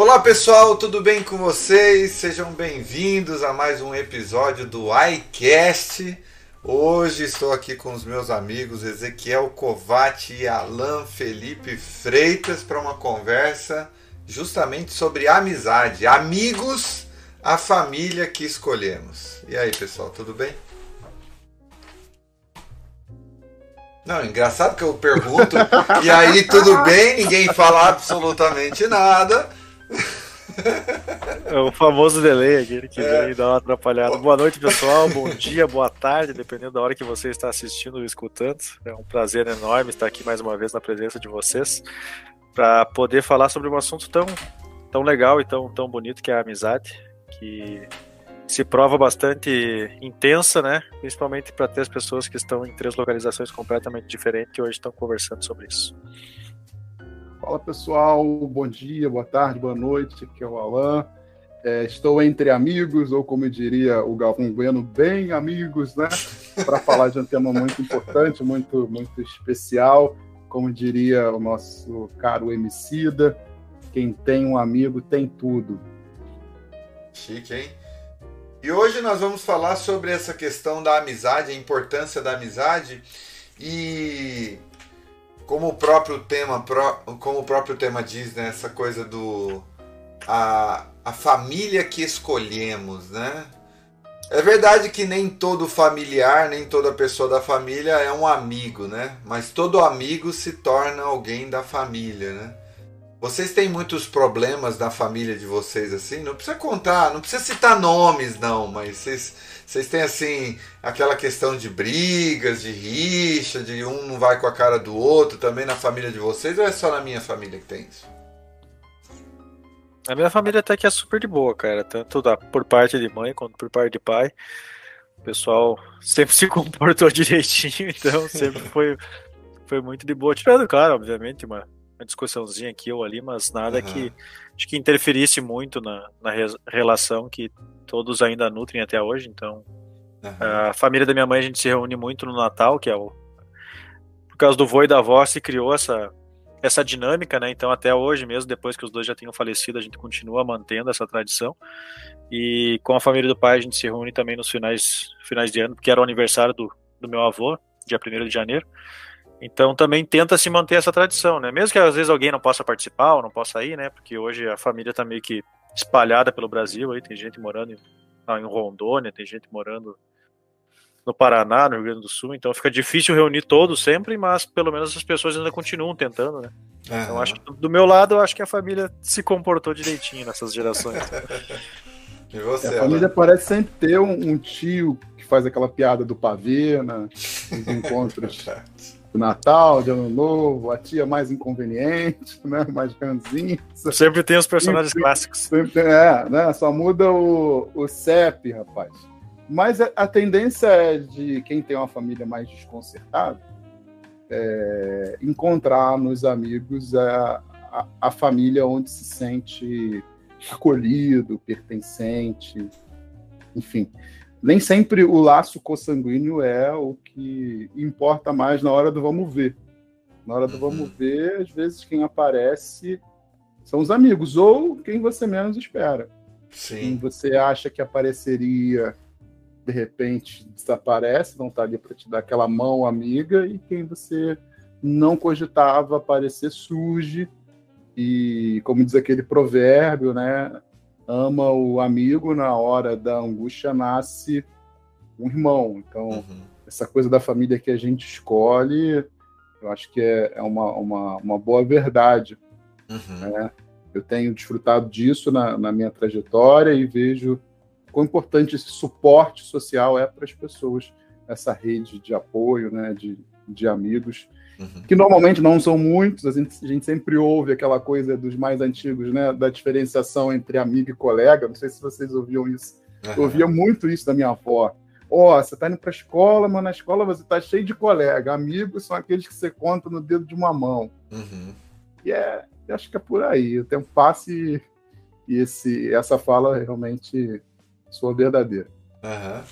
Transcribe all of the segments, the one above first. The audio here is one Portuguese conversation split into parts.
Olá pessoal, tudo bem com vocês? Sejam bem-vindos a mais um episódio do iCast. Hoje estou aqui com os meus amigos Ezequiel Covati e Alan Felipe Freitas para uma conversa justamente sobre amizade, amigos, a família que escolhemos. E aí pessoal, tudo bem? Não, engraçado que eu pergunto, e aí tudo bem, ninguém fala absolutamente nada. É o famoso delay, aquele que é. vem dar uma atrapalhada. Boa noite, pessoal. Bom dia, boa tarde, dependendo da hora que você está assistindo ou escutando. É um prazer enorme estar aqui mais uma vez na presença de vocês para poder falar sobre um assunto tão, tão legal e tão, tão bonito que é a amizade, que se prova bastante intensa, né? Principalmente para ter as pessoas que estão em três localizações completamente diferentes e hoje estão conversando sobre isso. Fala pessoal, bom dia, boa tarde, boa noite, aqui é o Alan. É, estou entre amigos, ou como diria o Galvão Bueno, bem amigos, né? Para falar de um tema muito importante, muito, muito especial. Como diria o nosso caro Emicida, quem tem um amigo tem tudo. Chique, hein? E hoje nós vamos falar sobre essa questão da amizade, a importância da amizade. E como o próprio tema, como o próprio tema diz, né, essa coisa do a, a família que escolhemos, né? É verdade que nem todo familiar, nem toda pessoa da família é um amigo, né? Mas todo amigo se torna alguém da família, né? Vocês têm muitos problemas na família de vocês assim? Não precisa contar, não precisa citar nomes não, mas vocês vocês têm assim aquela questão de brigas, de rixa, de um não vai com a cara do outro também na família de vocês ou é só na minha família que tem isso? A minha família até que é super de boa, cara, tanto da, por parte de mãe quanto por parte de pai. O pessoal sempre se comportou direitinho, então sempre foi, foi muito de boa. Tirando, claro, obviamente, uma, uma discussãozinha aqui ou ali, mas nada uhum. que, acho que interferisse muito na, na relação que todos ainda nutrem até hoje. Então, uhum. a família da minha mãe a gente se reúne muito no Natal, que é o por causa do vô e da avó se criou essa essa dinâmica, né? Então até hoje mesmo, depois que os dois já tenham falecido, a gente continua mantendo essa tradição. E com a família do pai a gente se reúne também nos finais finais de ano, porque era o aniversário do, do meu avô, dia 1 de janeiro. Então também tenta se manter essa tradição, né? Mesmo que às vezes alguém não possa participar ou não possa ir, né? Porque hoje a família tá meio que espalhada pelo Brasil, aí tem gente morando em, em Rondônia, tem gente morando no Paraná, no Rio Grande do Sul, então fica difícil reunir todos sempre, mas pelo menos as pessoas ainda continuam tentando, né? Então acho que do meu lado, eu acho que a família se comportou direitinho nessas gerações. e você, a família parece sempre ter um, um, tio que faz aquela piada do pavê, né? Os encontros do Natal, de Ano Novo, a tia mais inconveniente, né? Mais ranzinha. Sempre tem os personagens sempre, clássicos. Sempre, é, né? Só muda o, o CEP, rapaz. Mas a, a tendência é de quem tem uma família mais desconcertada é, encontrar nos amigos a, a, a família onde se sente acolhido, pertencente, enfim nem sempre o laço consanguíneo é o que importa mais na hora do vamos ver. Na hora do uhum. vamos ver, às vezes quem aparece são os amigos, ou quem você menos espera. Sim. Quem você acha que apareceria, de repente desaparece, não está ali para te dar aquela mão amiga, e quem você não cogitava aparecer surge. E, como diz aquele provérbio, né? Ama o amigo, na hora da angústia nasce um irmão. Então, uhum. essa coisa da família que a gente escolhe, eu acho que é, é uma, uma, uma boa verdade. Uhum. Né? Eu tenho desfrutado disso na, na minha trajetória e vejo quão importante esse suporte social é para as pessoas, essa rede de apoio, né, de, de amigos uhum. que normalmente não são muitos, a gente, a gente, sempre ouve aquela coisa dos mais antigos, né, da diferenciação entre amigo e colega, não sei se vocês ouviam isso, uhum. eu ouvia muito isso da minha avó, ó, oh, você tá indo para a escola, mas na escola você tá cheio de colega, amigos são aqueles que você conta no dedo de uma mão, uhum. e é, acho que é por aí, o tempo passa e, e esse, essa fala realmente sou verdadeira. Uhum.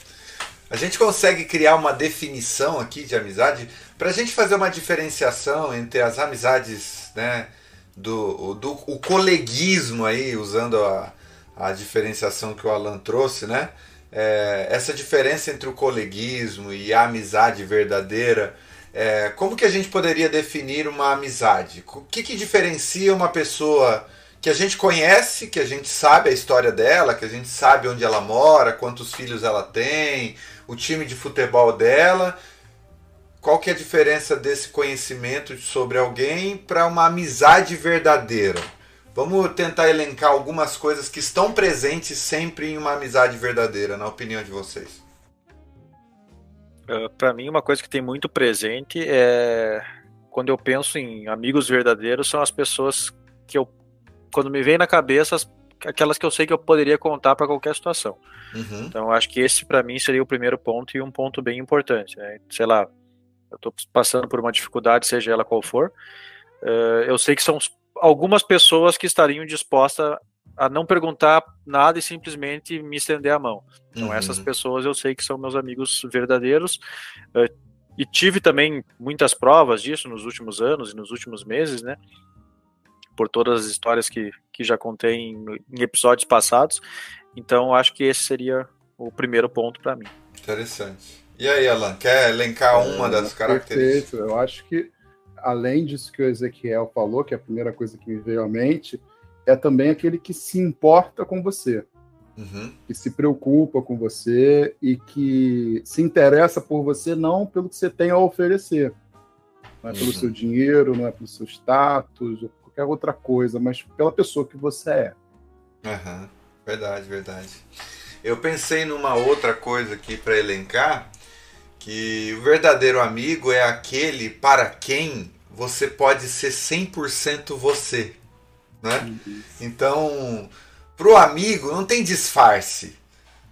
A gente consegue criar uma definição aqui de amizade para a gente fazer uma diferenciação entre as amizades né, do, do o coleguismo aí, usando a, a diferenciação que o Alan trouxe, né? É, essa diferença entre o coleguismo e a amizade verdadeira, é, como que a gente poderia definir uma amizade? O que, que diferencia uma pessoa que a gente conhece, que a gente sabe a história dela, que a gente sabe onde ela mora, quantos filhos ela tem, o time de futebol dela. Qual que é a diferença desse conhecimento sobre alguém para uma amizade verdadeira? Vamos tentar elencar algumas coisas que estão presentes sempre em uma amizade verdadeira, na opinião de vocês. Uh, ah, para mim, uma coisa que tem muito presente é quando eu penso em amigos verdadeiros, são as pessoas que eu, quando me vem na cabeça, aquelas que eu sei que eu poderia contar para qualquer situação. Uhum. Então, acho que esse para mim seria o primeiro ponto e um ponto bem importante. Né? Sei lá, eu estou passando por uma dificuldade, seja ela qual for, uh, eu sei que são algumas pessoas que estariam dispostas a não perguntar nada e simplesmente me estender a mão. Então, uhum. essas pessoas eu sei que são meus amigos verdadeiros. Uh, e tive também muitas provas disso nos últimos anos e nos últimos meses, né? Por todas as histórias que, que já contei em, em episódios passados. Então, acho que esse seria o primeiro ponto para mim. Interessante. E aí, Alan, quer elencar uma das características? Perfeito. Eu acho que além disso que o Ezequiel falou, que é a primeira coisa que me veio à mente, é também aquele que se importa com você, uhum. que se preocupa com você e que se interessa por você não pelo que você tem a oferecer, não é pelo uhum. seu dinheiro, não é pelo seu status, ou qualquer outra coisa, mas pela pessoa que você é. Uhum. Verdade, verdade. Eu pensei numa outra coisa aqui para elencar, que o verdadeiro amigo é aquele para quem você pode ser 100% você, né? Então, pro amigo não tem disfarce.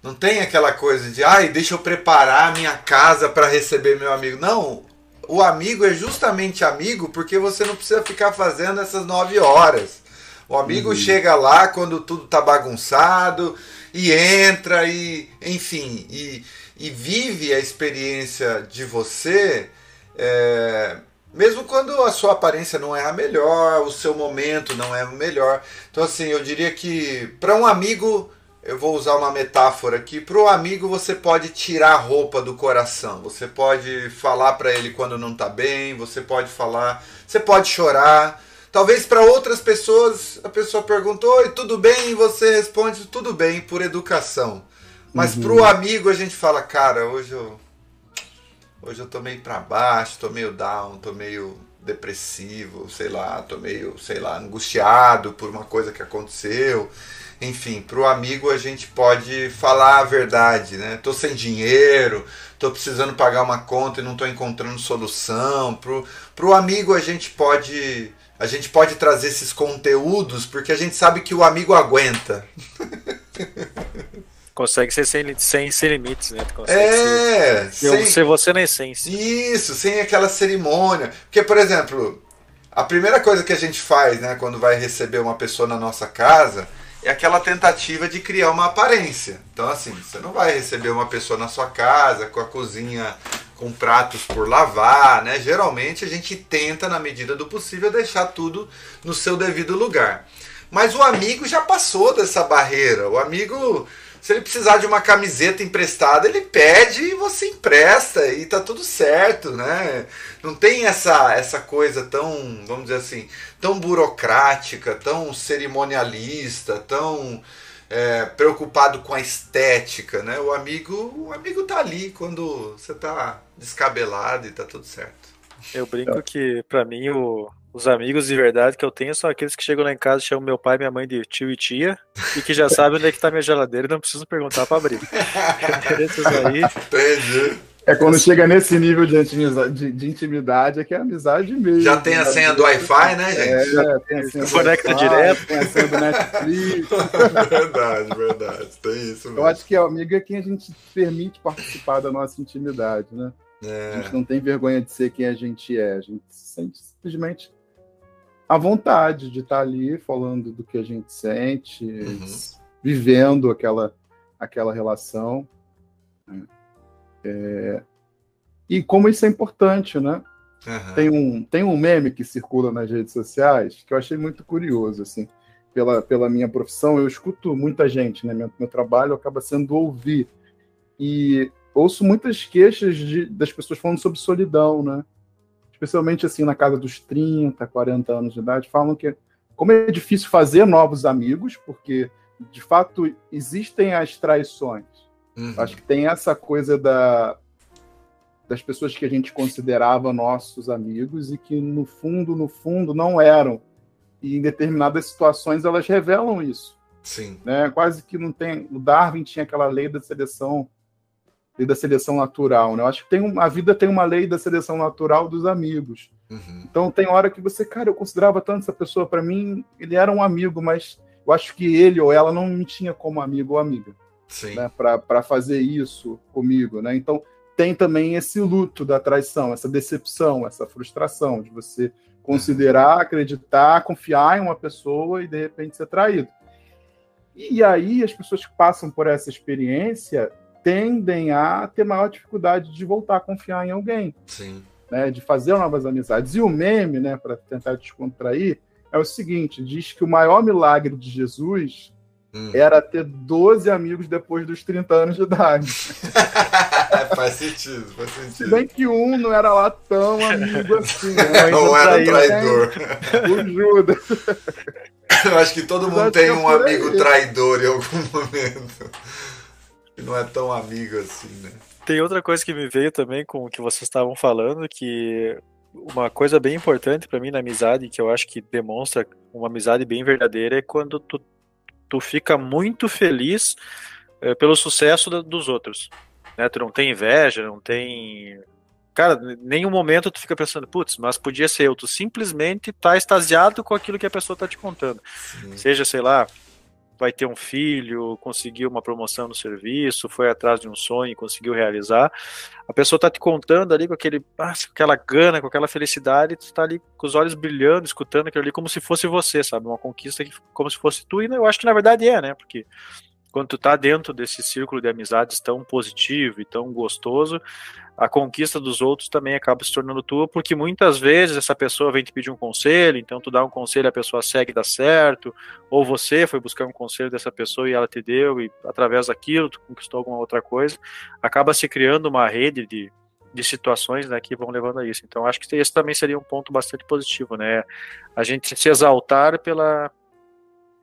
Não tem aquela coisa de, ai, deixa eu preparar a minha casa para receber meu amigo. Não, o amigo é justamente amigo porque você não precisa ficar fazendo essas nove horas. O amigo uhum. chega lá quando tudo tá bagunçado e entra e, enfim, e e vive a experiência de você, é, mesmo quando a sua aparência não é a melhor, o seu momento não é o melhor. Então, assim, eu diria que para um amigo, eu vou usar uma metáfora aqui, para o amigo você pode tirar a roupa do coração, você pode falar para ele quando não está bem, você pode falar, você pode chorar. Talvez para outras pessoas a pessoa perguntou, oi, tudo bem? E você responde, tudo bem, por educação. Mas uhum. pro amigo a gente fala, cara, hoje eu. Hoje eu tô meio pra baixo, tô meio down, tô meio depressivo, sei lá, tô meio, sei lá, angustiado por uma coisa que aconteceu. Enfim, pro amigo a gente pode falar a verdade, né? Tô sem dinheiro, tô precisando pagar uma conta e não tô encontrando solução. Pro, pro amigo a gente pode a gente pode trazer esses conteúdos porque a gente sabe que o amigo aguenta. consegue ser sem, sem, sem limites, né? é, ser, sem, ser você na essência. Isso, sem aquela cerimônia. Porque, por exemplo, a primeira coisa que a gente faz, né, quando vai receber uma pessoa na nossa casa, é aquela tentativa de criar uma aparência. Então, assim, você não vai receber uma pessoa na sua casa com a cozinha com pratos por lavar, né? Geralmente a gente tenta, na medida do possível, deixar tudo no seu devido lugar. Mas o amigo já passou dessa barreira. O amigo se ele precisar de uma camiseta emprestada, ele pede e você empresta e tá tudo certo, né? Não tem essa, essa coisa tão, vamos dizer assim, tão burocrática, tão cerimonialista, tão é, preocupado com a estética, né? O amigo, o amigo tá ali quando você tá descabelado e tá tudo certo. Eu brinco que para mim o, os amigos de verdade que eu tenho são aqueles que chegam lá em casa, chamam meu pai e minha mãe de tio e tia, e que já sabem onde é que tá minha geladeira e não preciso perguntar para abrir. aí. Entendi. É quando chega nesse nível de intimidade, de, de intimidade é que é amizade mesmo. Já tem a senha do Wi-Fi, né, gente? É, já tem a senha Conecta direto. Tem a senha do Netflix. verdade, verdade. Tem isso mesmo. Eu acho que o amigo é quem a gente permite participar da nossa intimidade, né? É. A gente não tem vergonha de ser quem a gente é. A gente se sente simplesmente a vontade de estar ali falando do que a gente sente, uhum. vivendo aquela, aquela relação. Né? É, e como isso é importante, né? Uhum. Tem, um, tem um meme que circula nas redes sociais que eu achei muito curioso, assim. Pela, pela minha profissão, eu escuto muita gente, né? Meu, meu trabalho acaba sendo ouvir. E ouço muitas queixas de, das pessoas falando sobre solidão, né? Especialmente assim na casa dos 30, 40 anos de idade, falam que como é difícil fazer novos amigos, porque de fato existem as traições. Uhum. Acho que tem essa coisa da, das pessoas que a gente considerava nossos amigos e que no fundo, no fundo, não eram. E em determinadas situações elas revelam isso. Sim. Né? Quase que não tem. O Darwin tinha aquela lei da seleção lei da seleção natural, né? Eu acho que tem uma, a vida tem uma lei da seleção natural dos amigos. Uhum. Então tem hora que você, cara, eu considerava tanto essa pessoa para mim, ele era um amigo, mas eu acho que ele ou ela não me tinha como amigo ou amiga, Sim. né? Para fazer isso comigo, né? Então tem também esse luto da traição, essa decepção, essa frustração de você considerar, acreditar, confiar em uma pessoa e de repente ser traído. E aí as pessoas que passam por essa experiência tendem a ter maior dificuldade de voltar a confiar em alguém. Sim. Né, de fazer novas amizades. E o meme, né, para tentar descontrair, é o seguinte: diz que o maior milagre de Jesus hum. era ter 12 amigos depois dos 30 anos de idade. faz sentido, faz sentido. Se bem que um não era lá tão amigo assim. Né? Não era traidor. O Judas. Eu acho que todo mundo tem um amigo traidor em algum momento não é tão amigo assim, né? Tem outra coisa que me veio também com o que vocês estavam falando, que uma coisa bem importante para mim na amizade, que eu acho que demonstra uma amizade bem verdadeira, é quando tu, tu fica muito feliz é, pelo sucesso da, dos outros. Né? Tu não tem inveja, não tem. Cara, nenhum momento tu fica pensando, putz, mas podia ser eu. Tu simplesmente tá extasiado com aquilo que a pessoa tá te contando. Sim. Seja, sei lá, vai ter um filho, conseguiu uma promoção no serviço, foi atrás de um sonho, conseguiu realizar. A pessoa está te contando ali com aquele, ah, com aquela gana, com aquela felicidade, tu está ali com os olhos brilhando, escutando aquilo ali como se fosse você, sabe? Uma conquista que, como se fosse tu, e eu acho que na verdade é, né? Porque quando tu tá dentro desse círculo de amizades tão positivo e tão gostoso, a conquista dos outros também acaba se tornando tua, porque muitas vezes essa pessoa vem te pedir um conselho, então tu dá um conselho, a pessoa segue e dá certo, ou você foi buscar um conselho dessa pessoa e ela te deu, e através daquilo tu conquistou alguma outra coisa, acaba se criando uma rede de, de situações né, que vão levando a isso. Então acho que esse também seria um ponto bastante positivo, né? A gente se exaltar pela,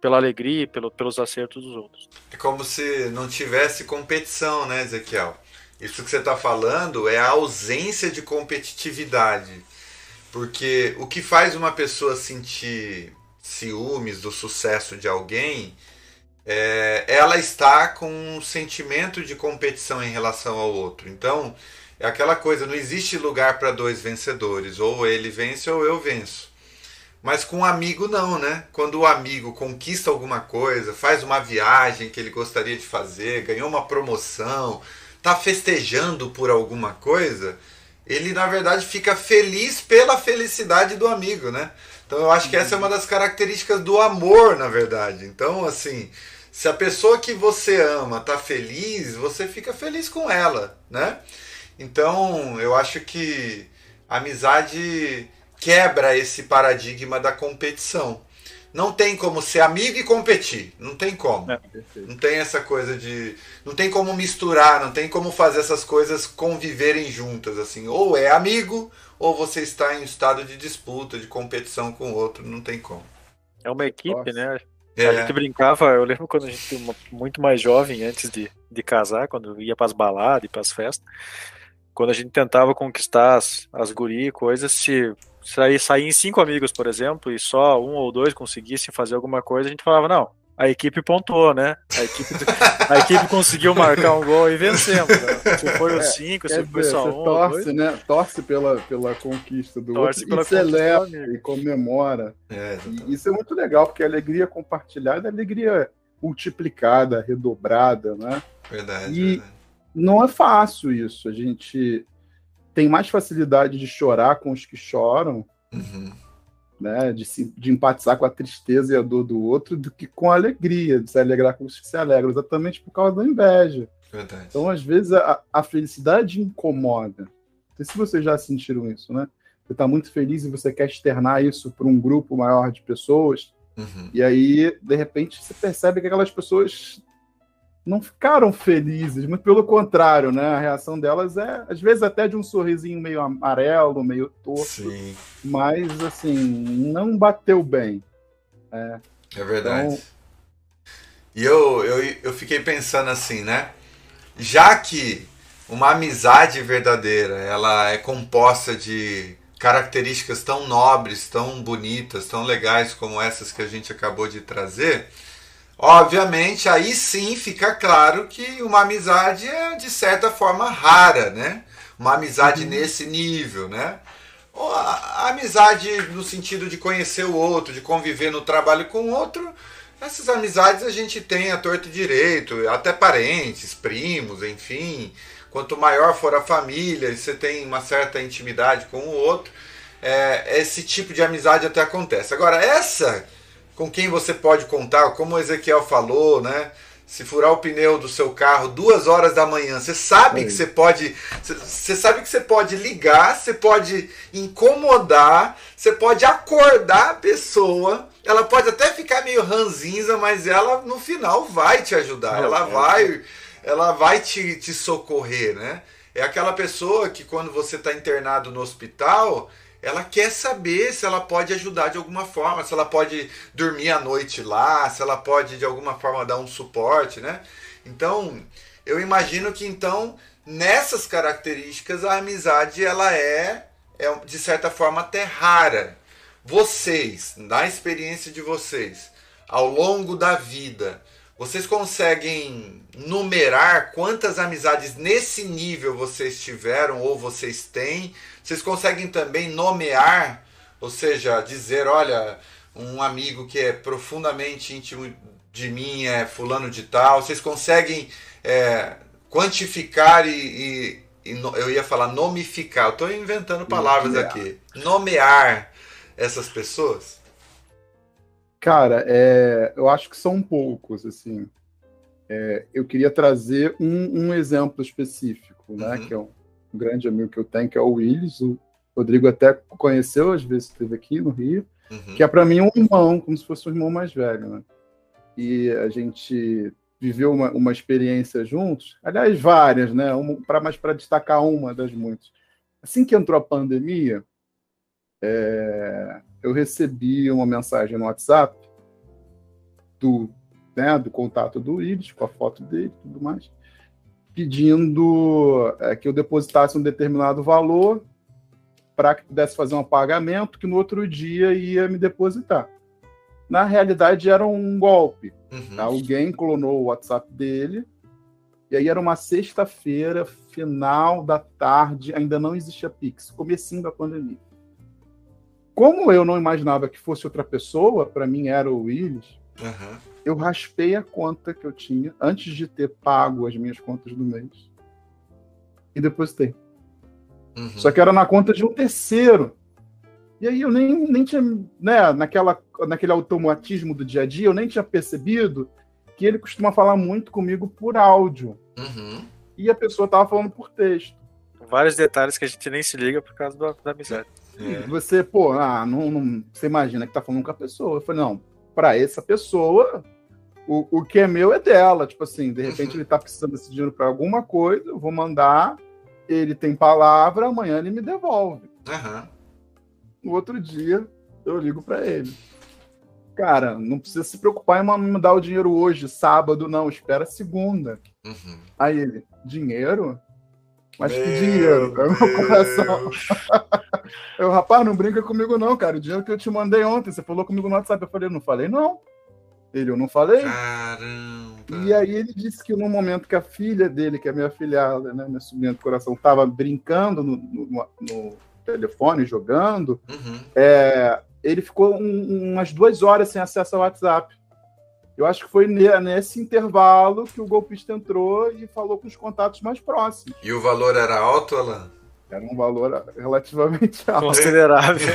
pela alegria pelo, pelos acertos dos outros. É como se não tivesse competição, né, Ezequiel? Isso que você está falando é a ausência de competitividade. Porque o que faz uma pessoa sentir ciúmes do sucesso de alguém é ela está com um sentimento de competição em relação ao outro. Então, é aquela coisa, não existe lugar para dois vencedores, ou ele vence ou eu venço. Mas com um amigo não, né? Quando o amigo conquista alguma coisa, faz uma viagem que ele gostaria de fazer, ganhou uma promoção, tá festejando por alguma coisa, ele na verdade fica feliz pela felicidade do amigo, né? Então eu acho que essa é uma das características do amor, na verdade. Então, assim, se a pessoa que você ama tá feliz, você fica feliz com ela, né? Então, eu acho que a amizade quebra esse paradigma da competição não tem como ser amigo e competir. Não tem como. É, não tem essa coisa de. Não tem como misturar, não tem como fazer essas coisas conviverem juntas. assim. Ou é amigo, ou você está em estado de disputa, de competição com o outro. Não tem como. É uma equipe, Nossa. né? É. A gente brincava, eu lembro quando a gente era muito mais jovem, antes de, de casar, quando ia para as baladas e para as festas, quando a gente tentava conquistar as, as guri e coisas, se sair, sair em cinco amigos, por exemplo, e só um ou dois conseguissem fazer alguma coisa, a gente falava, não, a equipe pontuou, né? A equipe, a equipe conseguiu marcar um gol e vencemos. Né? Se foi os é, cinco, se foi só um. Torce, né? Torce pela, pela conquista do torce outro e celebra e comemora. É, e isso é muito legal, porque a alegria compartilhada é alegria multiplicada, redobrada, né? Verdade. E verdade. não é fácil isso. A gente tem mais facilidade de chorar com os que choram, uhum. né, de, se, de empatizar com a tristeza e a dor do outro, do que com a alegria, de se alegrar com os que se alegram, exatamente por causa da inveja. Verdade. Então, às vezes, a, a felicidade incomoda. Não sei se vocês já sentiram isso, né? você está muito feliz e você quer externar isso para um grupo maior de pessoas. Uhum. E aí, de repente, você percebe que aquelas pessoas não ficaram felizes, muito pelo contrário, né? A reação delas é, às vezes, até de um sorrisinho meio amarelo, meio torto, Sim. mas, assim, não bateu bem. É, é verdade. Então... E eu, eu, eu fiquei pensando assim, né? Já que uma amizade verdadeira, ela é composta de características tão nobres, tão bonitas, tão legais como essas que a gente acabou de trazer, Obviamente, aí sim fica claro que uma amizade é de certa forma rara, né? Uma amizade uhum. nesse nível, né? A amizade no sentido de conhecer o outro, de conviver no trabalho com o outro, essas amizades a gente tem a torto e direito, até parentes, primos, enfim. Quanto maior for a família e você tem uma certa intimidade com o outro, é, esse tipo de amizade até acontece. Agora, essa com quem você pode contar, como o Ezequiel falou, né? Se furar o pneu do seu carro duas horas da manhã, você sabe que você pode. Você sabe que você pode ligar, você pode incomodar, você pode acordar a pessoa. Ela pode até ficar meio ranzinza, mas ela no final vai te ajudar. ela é. vai, ela vai te, te socorrer, né? É aquela pessoa que quando você está internado no hospital, ela quer saber se ela pode ajudar de alguma forma, se ela pode dormir à noite lá, se ela pode de alguma forma dar um suporte, né? Então, eu imagino que então nessas características a amizade ela é, é de certa forma até rara. Vocês, na experiência de vocês, ao longo da vida, vocês conseguem numerar quantas amizades nesse nível vocês tiveram ou vocês têm? Vocês conseguem também nomear, ou seja, dizer, olha, um amigo que é profundamente íntimo de mim é fulano de tal. Vocês conseguem é, quantificar e, e, e, eu ia falar nomificar. Eu estou inventando palavras nomear. aqui. Nomear essas pessoas? Cara, é, eu acho que são poucos, assim. É, eu queria trazer um, um exemplo específico, né? Uhum. Que é um, um grande amigo que eu tenho, que é o Willis. O Rodrigo até conheceu, às vezes esteve aqui no Rio, uhum. que é para mim um irmão, como se fosse um irmão mais velho, né? E a gente viveu uma, uma experiência juntos, aliás, várias, né? Um, pra, mas para destacar uma das muitas. Assim que entrou a pandemia, é, eu recebi uma mensagem no WhatsApp do, né, do contato do Willis, com a foto dele e tudo mais, pedindo é, que eu depositasse um determinado valor para que pudesse fazer um pagamento que no outro dia ia me depositar. Na realidade, era um golpe. Uhum. Alguém clonou o WhatsApp dele, e aí era uma sexta-feira, final da tarde, ainda não existia Pix, comecinho da pandemia. Como eu não imaginava que fosse outra pessoa, para mim era o Willis, uhum eu raspei a conta que eu tinha antes de ter pago as minhas contas do mês e depositei. Uhum. Só que era na conta de um terceiro. E aí eu nem, nem tinha, né, naquela, naquele automatismo do dia a dia, eu nem tinha percebido que ele costuma falar muito comigo por áudio. Uhum. E a pessoa tava falando por texto. Vários detalhes que a gente nem se liga por causa da, da amizade. É. Você, pô, ah, não, não, você imagina que tá falando com a pessoa. Eu falei, não, para essa pessoa, o, o que é meu é dela. Tipo assim, de repente uhum. ele tá precisando desse dinheiro para alguma coisa, eu vou mandar, ele tem palavra, amanhã ele me devolve. Uhum. No outro dia, eu ligo para ele. Cara, não precisa se preocupar em me dar o dinheiro hoje, sábado, não, espera segunda. Uhum. Aí ele, dinheiro? Mas meu que dinheiro? Meu coração. eu, rapaz, não brinca comigo, não, cara. O dinheiro que eu te mandei ontem, você falou comigo no WhatsApp. Eu falei, não falei, não. Ele, eu não falei. Caramba. E aí ele disse que no momento que a filha dele, que é minha filhada, né, minha sobrinha do coração, estava brincando no, no, no, telefone, jogando, uhum. é, ele ficou um, umas duas horas sem acesso ao WhatsApp. Eu acho que foi nesse intervalo que o golpista entrou e falou com os contatos mais próximos. E o valor era alto, Alan? Era um valor relativamente alto. Considerável.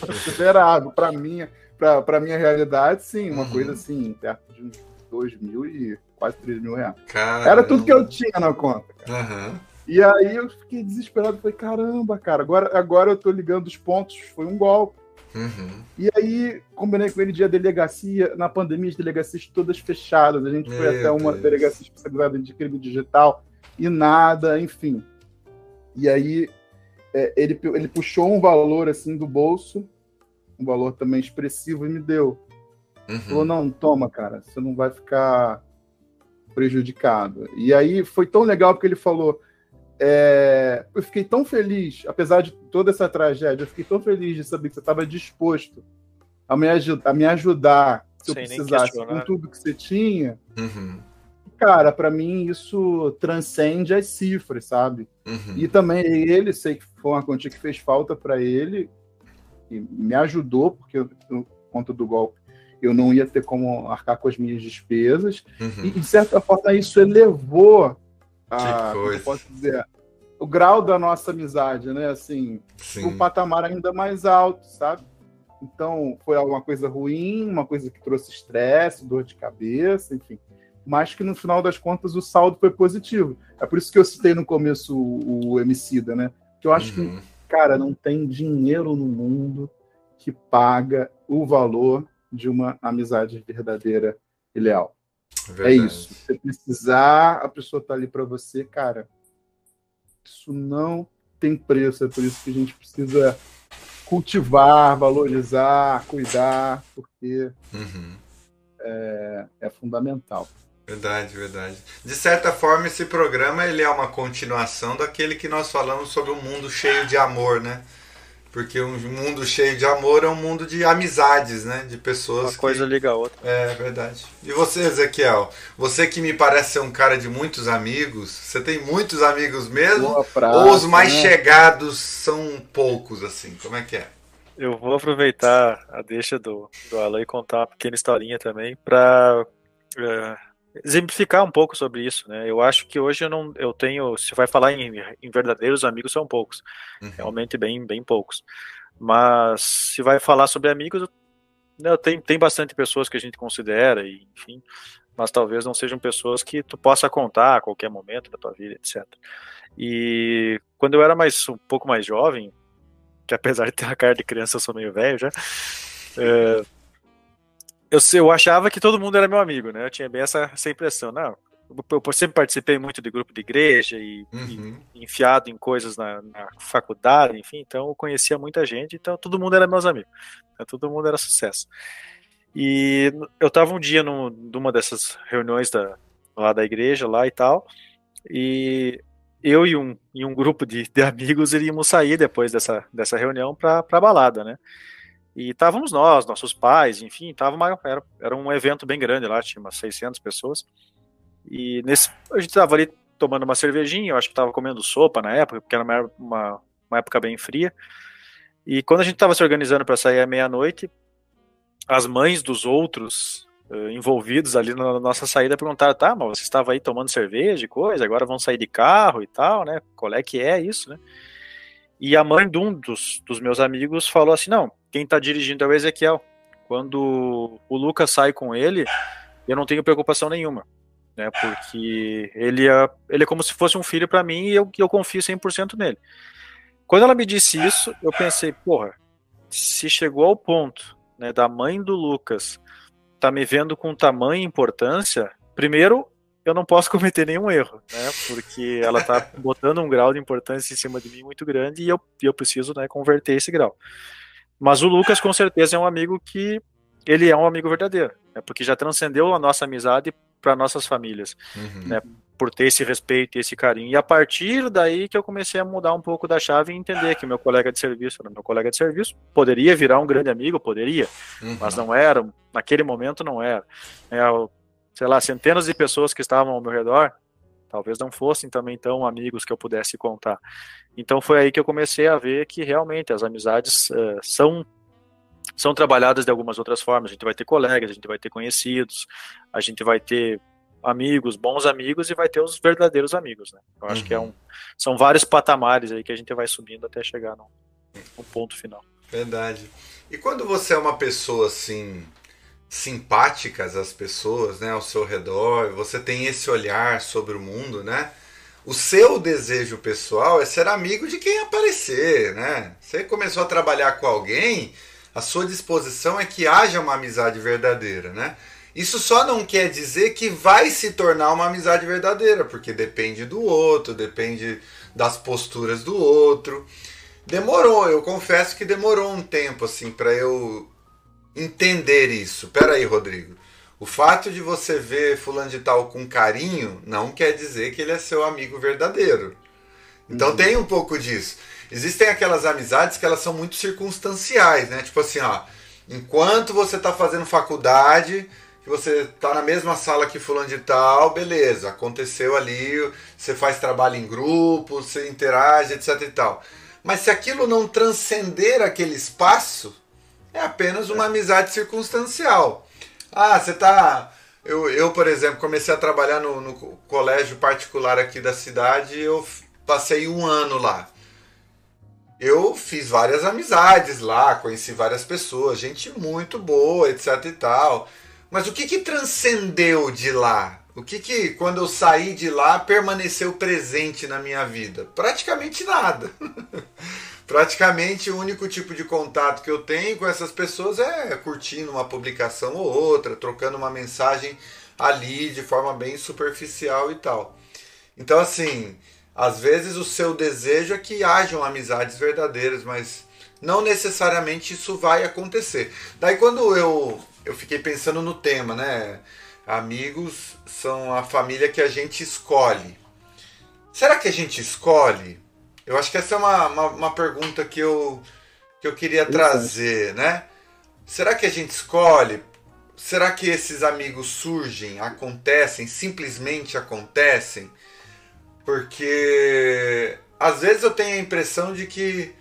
Considerável. Para mim, para minha realidade, sim, uma uhum. coisa assim, perto de 2 mil e quase 3 mil reais. Caramba. Era tudo que eu tinha na conta. Uhum. E aí eu fiquei desesperado, falei, caramba, cara, agora, agora eu tô ligando os pontos, foi um golpe. Uhum. E aí, combinei com ele dia delegacia, na pandemia, as delegacias todas fechadas. A gente foi Meu até uma Deus. delegacia especializada de crime digital e nada, enfim. E aí, é, ele, ele puxou um valor assim do bolso, um valor também expressivo, e me deu. Falou, Uhum. não, toma, cara, você não vai ficar prejudicado. E aí foi tão legal porque ele falou. é, eu fiquei tão feliz, apesar de toda essa tragédia, eu fiquei tão feliz de saber que você estava disposto a me, aju- a me ajudar se eu Sem nem precisasse com tudo que você tinha. Uhum. Cara, para mim isso transcende as cifras, sabe? Uhum. E também ele, sei que foi uma quantia que fez falta para ele e me ajudou, porque eu, por conta do golpe eu não ia ter como arcar com as minhas despesas. Uhum. E, de certa forma, isso elevou a, Que posso dizer, o grau da nossa amizade, né? Assim, Sim. um patamar ainda mais alto, sabe? Então, foi alguma coisa ruim, uma coisa que trouxe estresse, dor de cabeça, enfim. Mas que no final das contas o saldo foi positivo. É por isso que eu citei no começo o, o Emicida, né? Que eu acho que, Uhum. Cara, não tem dinheiro no mundo que paga o valor de uma amizade verdadeira e leal. É Verdade. isso. Se você precisar, a pessoa tá ali para você, cara. Isso não tem preço. É por isso que a gente precisa cultivar, valorizar, cuidar, porque Uhum. é, é fundamental. Verdade, verdade. De certa forma, esse programa ele é uma continuação daquele que nós falamos sobre um mundo cheio de amor, né? Porque um mundo cheio de amor é um mundo de amizades, né? De pessoas Uma coisa liga a outra. que... É verdade. E você, Ezequiel? Você que me parece ser um cara de muitos amigos, você tem muitos amigos mesmo? Praça, ou os mais né? chegados são poucos, assim? Como é que é? Eu vou aproveitar a deixa do, do Alan e contar uma pequena historinha também para exemplificar um pouco sobre isso, né? Eu acho que hoje eu não eu tenho, se vai falar em, em verdadeiros amigos são poucos, Uhum. realmente bem bem poucos. Mas se vai falar sobre amigos, né, tenho tem bastante pessoas que a gente considera e enfim, mas talvez não sejam pessoas que tu possa contar a qualquer momento da tua vida, etc. E quando eu era mais um pouco mais jovem, que apesar de ter a cara de criança, eu sou meio velho já. é, eu, eu achava que todo mundo era meu amigo, né? Eu tinha bem essa, essa impressão. Não, eu, eu sempre participei muito de grupo de igreja e, Uhum. e enfiado em coisas na, na faculdade, enfim, então eu conhecia muita gente, então todo mundo era meus amigos. Então, todo mundo era sucesso. E eu tava um dia num- numa dessas reuniões da, lá da igreja lá e tal, e eu e um, e um grupo de, de amigos iríamos sair depois dessa, dessa reunião para pra balada, né? E estávamos nós, nossos pais, enfim, tava uma, era, era um evento bem grande lá, tinha umas 600 pessoas. E nesse, a gente estava ali tomando uma cervejinha, eu acho que estava comendo sopa na época, porque era uma, uma, uma época bem fria. E quando a gente estava se organizando para sair à meia-noite, as mães dos outros eh, envolvidos ali na nossa saída perguntaram: tá, mas você estava aí tomando cerveja e coisa, agora vão sair de carro e tal, né? Qual é que é isso, né? E a mãe de um dos, dos meus amigos falou assim: não, quem tá dirigindo é o Ezequiel. Quando o Lucas sai com ele, eu não tenho preocupação nenhuma, né? Porque ele é, ele é como se fosse um filho para mim e eu, eu confio 100% nele. Quando ela me disse isso, eu pensei, porra, se chegou ao ponto né, da mãe do Lucas tá me vendo com tamanha importância, primeiro eu não posso cometer nenhum erro, né? Porque ela tá botando um grau de importância em cima de mim muito grande e eu, eu preciso né, converter esse grau. Mas o Lucas com certeza é um amigo que ele é um amigo verdadeiro, né? Porque já transcendeu a nossa amizade para nossas famílias Uhum. né, por ter esse respeito e esse carinho. E a partir daí que eu comecei a mudar um pouco da chave e entender que meu colega de serviço era meu colega de serviço, poderia virar um grande amigo, poderia, Uhum. mas não era, naquele momento não era. É, sei lá, centenas de pessoas que estavam ao meu redor, talvez não fossem também tão amigos que eu pudesse contar. Então foi aí que eu comecei a ver que realmente as amizades eh, são são trabalhadas de algumas outras formas. A gente vai ter colegas, a gente vai ter conhecidos, a gente vai ter amigos, bons amigos e vai ter os verdadeiros amigos, né? Eu acho Uhum. que é um, são vários patamares aí que a gente vai subindo até chegar no, no ponto final. Verdade. E quando você é uma pessoa assim simpáticas às pessoas, né, ao seu redor, você tem esse olhar sobre o mundo, né? o seu desejo pessoal é ser amigo de quem aparecer, né? Você começou a trabalhar com alguém, a sua disposição é que haja uma amizade verdadeira, né? Isso só não quer dizer que vai se tornar uma amizade verdadeira, porque depende do outro, depende das posturas do outro. Demorou, eu confesso que demorou um tempo assim para eu entender isso. Pera aí, Rodrigo. O fato de você ver fulano de tal com carinho não quer dizer que ele é seu amigo verdadeiro. Então uhum. tem um pouco disso. Existem aquelas amizades que elas são muito circunstanciais, né? Tipo assim, ó, enquanto você está fazendo faculdade, que você está na mesma sala que fulano de tal, beleza, aconteceu ali, você faz trabalho em grupo, você interage, etc e tal. Mas se aquilo não transcender aquele espaço, é apenas uma amizade circunstancial. Ah, você está eu, eu, por exemplo, comecei a trabalhar no, no, colégio particular aqui da cidade e eu passei um ano lá. Eu fiz várias amizades lá, conheci várias pessoas, gente muito boa, etc e tal. Mas o que, que transcendeu de lá? O que, que, quando eu saí de lá, permaneceu presente na minha vida? Praticamente nada. Praticamente o único tipo de contato que eu tenho com essas pessoas é curtindo uma publicação ou outra, trocando uma mensagem ali de forma bem superficial e tal. Então, assim, às vezes o seu desejo é que hajam amizades verdadeiras, mas não necessariamente isso vai acontecer. Daí, quando eu eu fiquei pensando no tema, né? Amigos são a família que a gente escolhe. Será que a gente escolhe? Eu acho que essa é uma, uma, uma pergunta que eu, que eu queria trazer, né? Será que a gente escolhe? Será que esses amigos surgem, acontecem, simplesmente acontecem? Porque às vezes eu tenho a impressão de que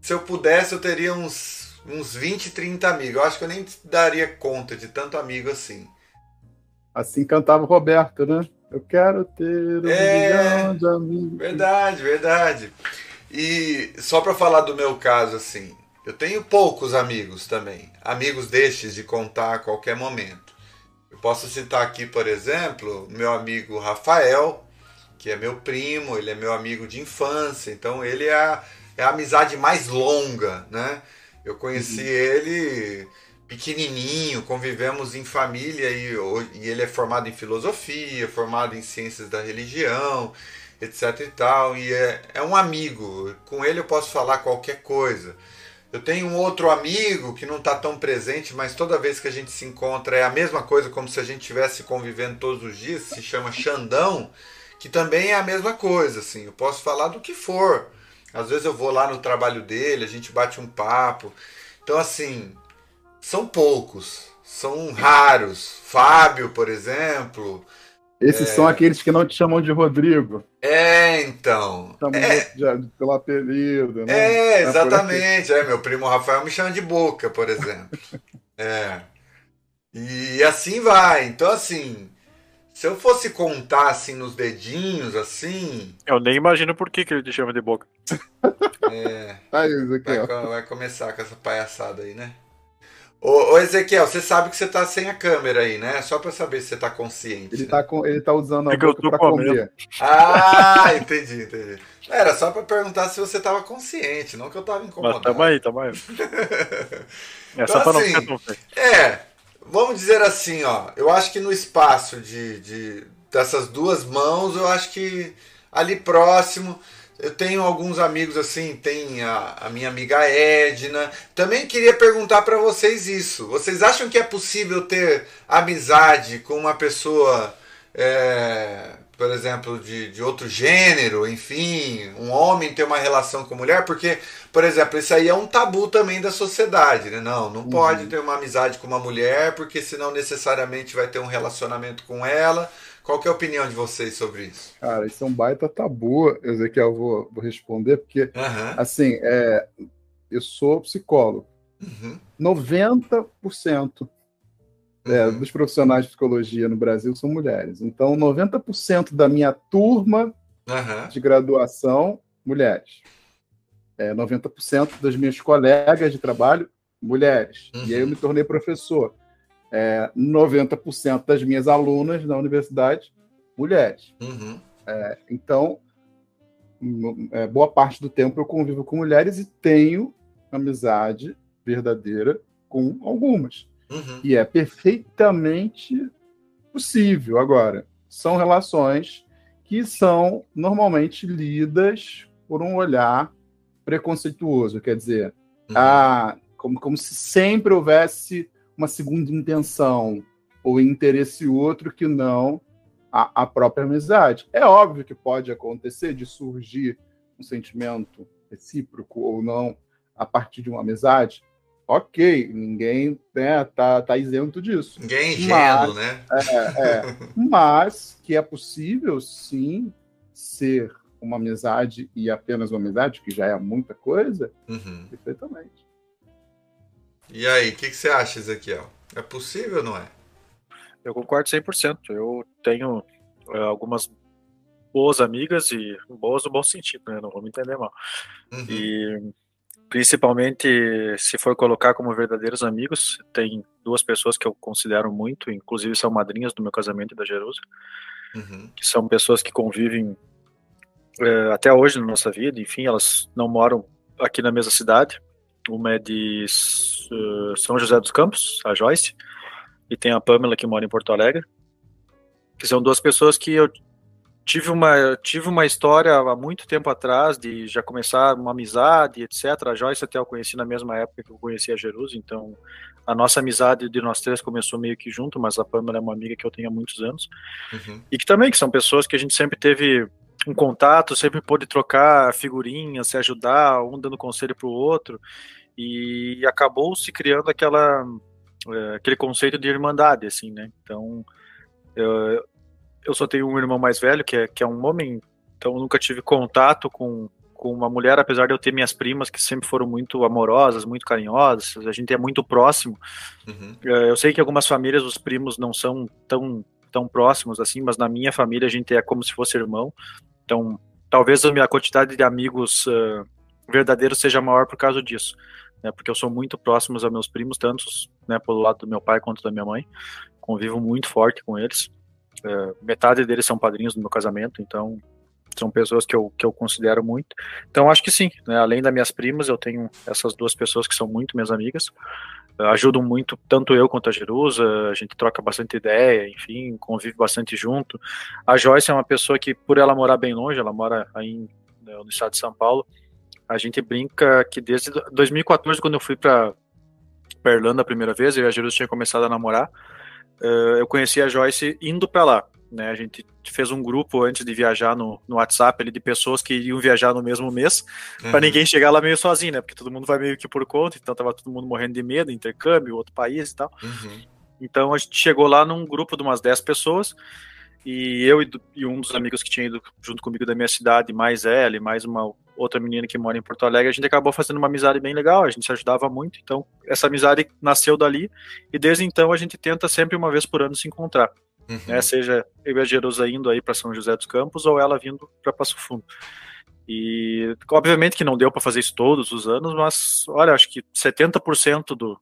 se eu pudesse eu teria uns uns 20, 30 amigos. Eu acho que eu nem daria conta de tanto amigo assim. Assim cantava o Roberto, né? Eu quero ter um é, milhão de amigos. Verdade, verdade. E só para falar do meu caso, assim, eu tenho poucos amigos também. Amigos destes de contar a qualquer momento. Eu posso citar aqui, por exemplo, meu amigo Rafael, que é meu primo, ele é meu amigo de infância, então ele é a, é a amizade mais longa, né? Eu conheci uhum. ele pequenininho, convivemos em família e, e ele é formado em filosofia, formado em ciências da religião, etc e tal, e é, é um amigo, com ele eu posso falar qualquer coisa. Eu tenho um outro amigo que não está tão presente, mas toda vez que a gente se encontra é a mesma coisa, como se a gente estivesse convivendo todos os dias, se chama Xandão, que também é a mesma coisa, assim, eu posso falar do que for. Às vezes eu vou lá no trabalho dele, a gente bate um papo. Então, assim, são poucos, são raros. Fábio, por exemplo. Esses é... são aqueles que não te chamam de Rodrigo. É, então. Chamam é... De, pelo apelido, né? É, exatamente. É, meu primo Rafael me chama de Boca, por exemplo. é. E assim vai. Então, assim, se eu fosse contar assim nos dedinhos, assim. Eu nem imagino por que, que ele te chama de boca. É. Aí, Ezequiel. Vai, vai, começar com essa palhaçada aí, né? Ô, ô, Ezequiel, você sabe que você tá sem a câmera aí, né? Só pra saber se você tá consciente. Ele, né? tá, com, ele tá usando a é boca pra comer. Ah, entendi, entendi. Era só pra perguntar se você tava consciente, não que eu tava incomodado. Mas tamo aí, tamo aí. é então, só pra assim, não ficar tão É, vamos dizer assim, ó. Eu acho que no espaço de, de dessas duas mãos, eu acho que ali próximo. Eu tenho alguns amigos assim, tem a, a minha amiga Edna. Também queria perguntar para vocês isso. Vocês acham que é possível ter amizade com uma pessoa é, por exemplo, de, de outro gênero, enfim, um homem ter uma relação com mulher, porque, por exemplo, isso aí é um tabu também da sociedade, né? Não, não uhum. pode ter uma amizade com uma mulher, porque senão necessariamente vai ter um relacionamento com ela. Qual é a opinião de vocês sobre isso? Cara, isso é um baita tabu, Ezequiel, eu vou, vou responder, porque, uhum. assim, é, eu sou psicólogo. Uhum. 90% é, uhum. dos profissionais de psicologia no Brasil são mulheres. Então, 90% da minha turma uhum. de graduação, mulheres. É, 90% das minhas colegas de trabalho, mulheres. Uhum. E aí eu me tornei professor. É, 90% das minhas alunas na universidade, mulheres. Uhum. É, então, é, boa parte do tempo eu convivo com mulheres e tenho amizade verdadeira com algumas. Uhum. E é perfeitamente possível. Agora, são relações que são normalmente lidas por um olhar preconceituoso, quer dizer, uhum. a, como, como se sempre houvesse uma segunda intenção ou interesse outro que não a, a própria amizade. É óbvio que pode acontecer de surgir um sentimento recíproco ou não a partir de uma amizade. Ok, ninguém né, tá, tá isento disso. Ninguém é ingênuo, né? É, é, mas que é possível, sim, ser uma amizade e apenas uma amizade, que já é muita coisa, uhum. perfeitamente. E aí, o que, que, você acha, Ezequiel? É possível ou não é? Eu concordo 100%. Eu tenho é, algumas boas amigas e boas no bom sentido, né? Não vou me entender mal. Uhum. E principalmente se for colocar como verdadeiros amigos, tem duas pessoas que eu considero muito, inclusive são madrinhas do meu casamento e da Jerusa, uhum. que são pessoas que convivem é, até hoje na nossa vida, enfim, elas não moram aqui na mesma cidade. Uma é de uh, São José dos Campos, a Joyce, e tem a Pamela que mora em Porto Alegre, que são duas pessoas que eu tive uma tive uma história há muito tempo atrás de já começar uma amizade, etc. A Joyce até eu conheci na mesma época que eu conheci a Jerusa, então a nossa amizade de nós três começou meio que junto, mas a Pamela é uma amiga que eu tenho há muitos anos. Uhum. E que também que são pessoas que a gente sempre teve um contato, sempre pôde trocar figurinhas, se ajudar, um dando conselho para o outro, e acabou se criando aquela é, aquele conceito de irmandade, assim, né? Então, eu, eu só tenho um irmão mais velho, que é, que é um homem, então nunca tive contato com, com uma mulher, apesar de eu ter minhas primas que sempre foram muito amorosas, muito carinhosas, a gente é muito próximo. Uhum. É, eu sei que algumas famílias os primos não são tão, tão próximos assim, mas na minha família a gente é como se fosse irmão. Então, talvez a minha quantidade de amigos uh, verdadeiros seja maior por causa disso né, porque eu sou muito próximo aos meus primos, tanto né, pelo lado do meu pai quanto da minha mãe. Convivo muito forte com eles. É, metade deles são padrinhos do meu casamento, então são pessoas que eu, que eu considero muito. Então acho que sim, né, além das minhas primas, eu tenho essas duas pessoas que são muito minhas amigas. ajudam muito, tanto eu quanto a Jerusa, a gente troca bastante ideia, enfim, convive bastante junto. A Joyce é uma pessoa que, por ela morar bem longe, ela mora aí né, no estado de São Paulo, a gente brinca que desde 2014, quando eu fui para Irlanda a primeira vez, eu e a Jerusalém tinha começado a namorar, uh, eu conheci a Joyce indo para lá. Né, a gente fez um grupo antes de viajar no, no WhatsApp ali, de pessoas que iam viajar no mesmo mês, uhum. para ninguém chegar lá meio sozinho, né? Porque todo mundo vai meio que por conta, então tava todo mundo morrendo de medo, intercâmbio, outro país e tal. Uhum. Então a gente chegou lá num grupo de umas 10 pessoas, e eu e, e, um dos amigos que tinha ido junto comigo da minha cidade, mais ela e mais uma outra menina que mora em Porto Alegre, a gente acabou fazendo uma amizade bem legal, a gente se ajudava muito, então essa amizade nasceu dali e desde então a gente tenta sempre uma vez por ano se encontrar. Uhum. Né, seja eu e a Jerusa indo aí para São José dos Campos ou ela vindo para Passo Fundo. E obviamente que não deu para fazer isso todos os anos, mas olha, acho que 70% do,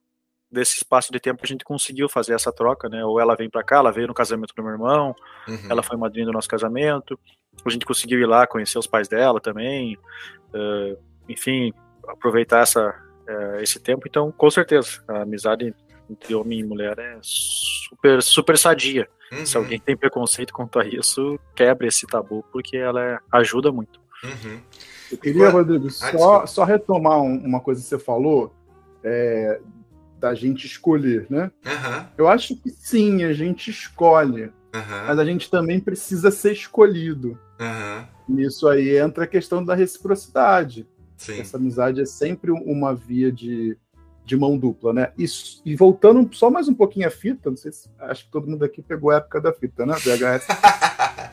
desse espaço de tempo a gente conseguiu fazer essa troca, né? Ou ela vem para cá, ela veio no casamento do meu irmão, uhum. ela foi madrinha do nosso casamento, a gente conseguiu ir lá conhecer os pais dela também, uh, enfim, aproveitar essa, uh, esse tempo. Então, com certeza, a amizade entre homem e mulher é super, super sadia. Uhum. Se alguém tem preconceito quanto a isso, quebra esse tabu, porque ela é, ajuda muito. Uhum. Eu queria, Rodrigo, ah, só, só retomar uma coisa que você falou. É, da gente escolher, né? Uhum. Eu acho que sim, a gente escolhe, uhum. mas a gente também precisa ser escolhido. Uhum. Nisso aí entra a questão da reciprocidade. Sim. Essa amizade é sempre uma via de, de mão dupla, né? E, e, voltando só mais um pouquinho a fita, não sei se acho que todo mundo aqui pegou a época da fita, né? VHS.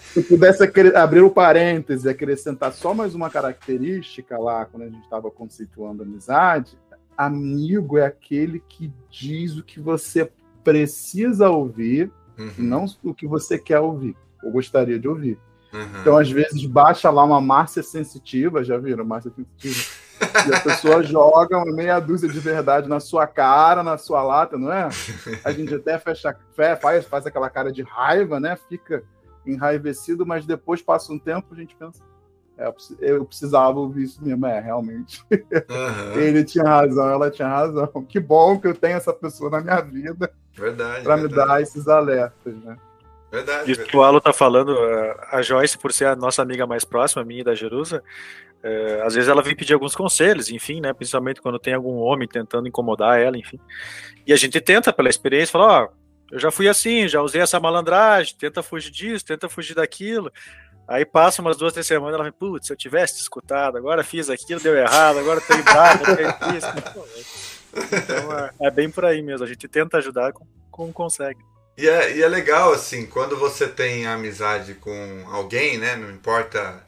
se pudesse abrir o parêntese e acrescentar só mais uma característica lá, quando a gente estava conceituando amizade, amigo é aquele que diz o que você precisa ouvir uhum. não o que você quer ouvir, ou gostaria de ouvir. Uhum. Então, às vezes, baixa lá uma Márcia sensitiva, já viram? Márcia sensitiva. e a pessoa joga uma meia dúzia de verdade na sua cara, na sua lata, não é? A gente até fecha, faz, faz aquela cara de raiva, né? Fica enraivecido, mas depois passa um tempo a gente pensa, eu precisava ouvir isso mesmo, é, realmente. Uhum. Ele tinha razão, ela tinha razão. Que bom que eu tenho essa pessoa na minha vida para me dar esses alertas, né? Verdade. Isso que o Alo tá falando, a Joyce, por ser a nossa amiga mais próxima, minha e da Jerusa, é, às vezes ela vem pedir alguns conselhos, enfim, né? Principalmente quando tem algum homem tentando incomodar ela, enfim. E a gente tenta, pela experiência, falar, ó, oh, eu já fui assim, já usei essa malandragem, tenta fugir disso, tenta fugir daquilo. Aí passa umas duas, três semanas, ela vem, putz, se eu tivesse escutado, agora fiz aquilo, deu errado, agora tô bravo, fiz isso. Então é, é, bem por aí mesmo, a gente tenta ajudar como, como consegue. E é, e é legal, assim, quando você tem amizade com alguém, né, não importa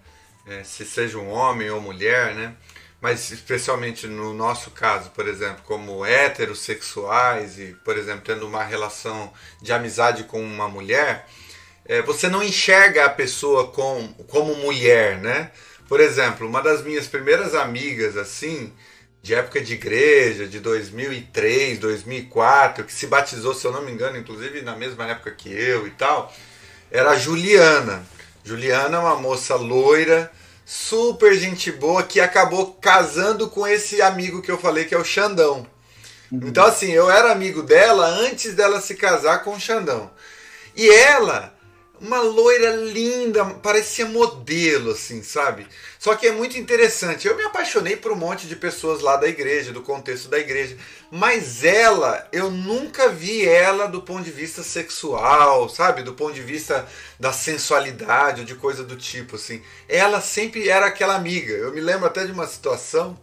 é, se seja um homem ou mulher, né, mas especialmente no nosso caso, por exemplo, como heterossexuais e, por exemplo, tendo uma relação de amizade com uma mulher, é, você não enxerga a pessoa com, como mulher, né? Por exemplo, uma das minhas primeiras amigas, assim, de época de igreja, de 2003, 2004, que se batizou, se eu não me engano, inclusive na mesma época que eu e tal, era a Juliana. Juliana é uma moça loira, super gente boa, que acabou casando com esse amigo que eu falei, que é o Xandão. Uhum. Então, assim, eu era amigo dela antes dela se casar com o Xandão. E ela uma loira linda, parecia modelo, assim, sabe? Só que é muito interessante. Eu me apaixonei por um monte de pessoas lá da igreja, do contexto da igreja. Mas ela, eu nunca vi ela do ponto de vista sexual, sabe? Do ponto de vista da sensualidade ou de coisa do tipo, assim. Ela sempre era aquela amiga. Eu me lembro até de uma situação.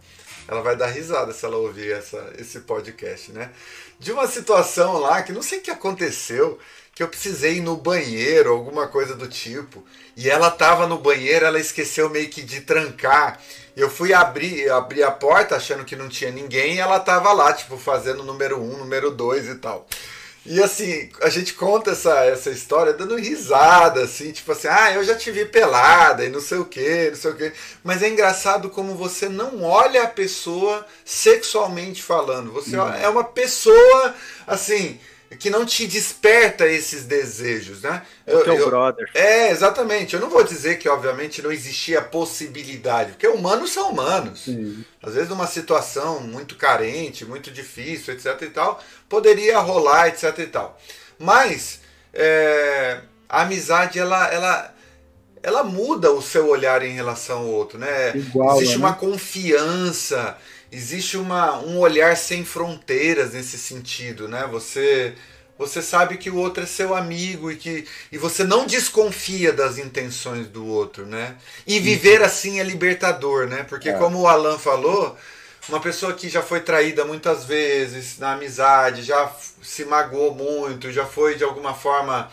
Ela vai dar risada se ela ouvir essa, esse podcast, né? De uma situação lá que não sei o que aconteceu que eu precisei ir no banheiro, alguma coisa do tipo. E ela tava no banheiro, ela esqueceu meio que de trancar. Eu fui abrir, abrir a porta achando que não tinha ninguém e ela tava lá, tipo, fazendo número um, número dois e tal. E assim, a gente conta essa, essa história dando risada, assim, tipo assim, ah, eu já te vi pelada e não sei o que, não sei o que. Mas é engraçado como você não olha a pessoa sexualmente falando. Você uhum. é uma pessoa, assim, que não te desperta esses desejos, né? É o teu eu, brother. É, exatamente. Eu não vou dizer que, obviamente, não existia possibilidade, porque humanos são humanos. Sim. Às vezes, numa situação muito carente, muito difícil, etc e tal, poderia rolar, etc e tal. Mas é, a amizade, ela, ela, ela muda o seu olhar em relação ao outro, né? Igual, Existe né? uma confiança existe uma, um olhar sem fronteiras nesse sentido, né? Você você sabe que o outro é seu amigo e que e você não desconfia das intenções do outro, né? E viver assim é libertador, né? Porque é. como o Alan falou, uma pessoa que já foi traída muitas vezes na amizade, já se magoou muito, já foi de alguma forma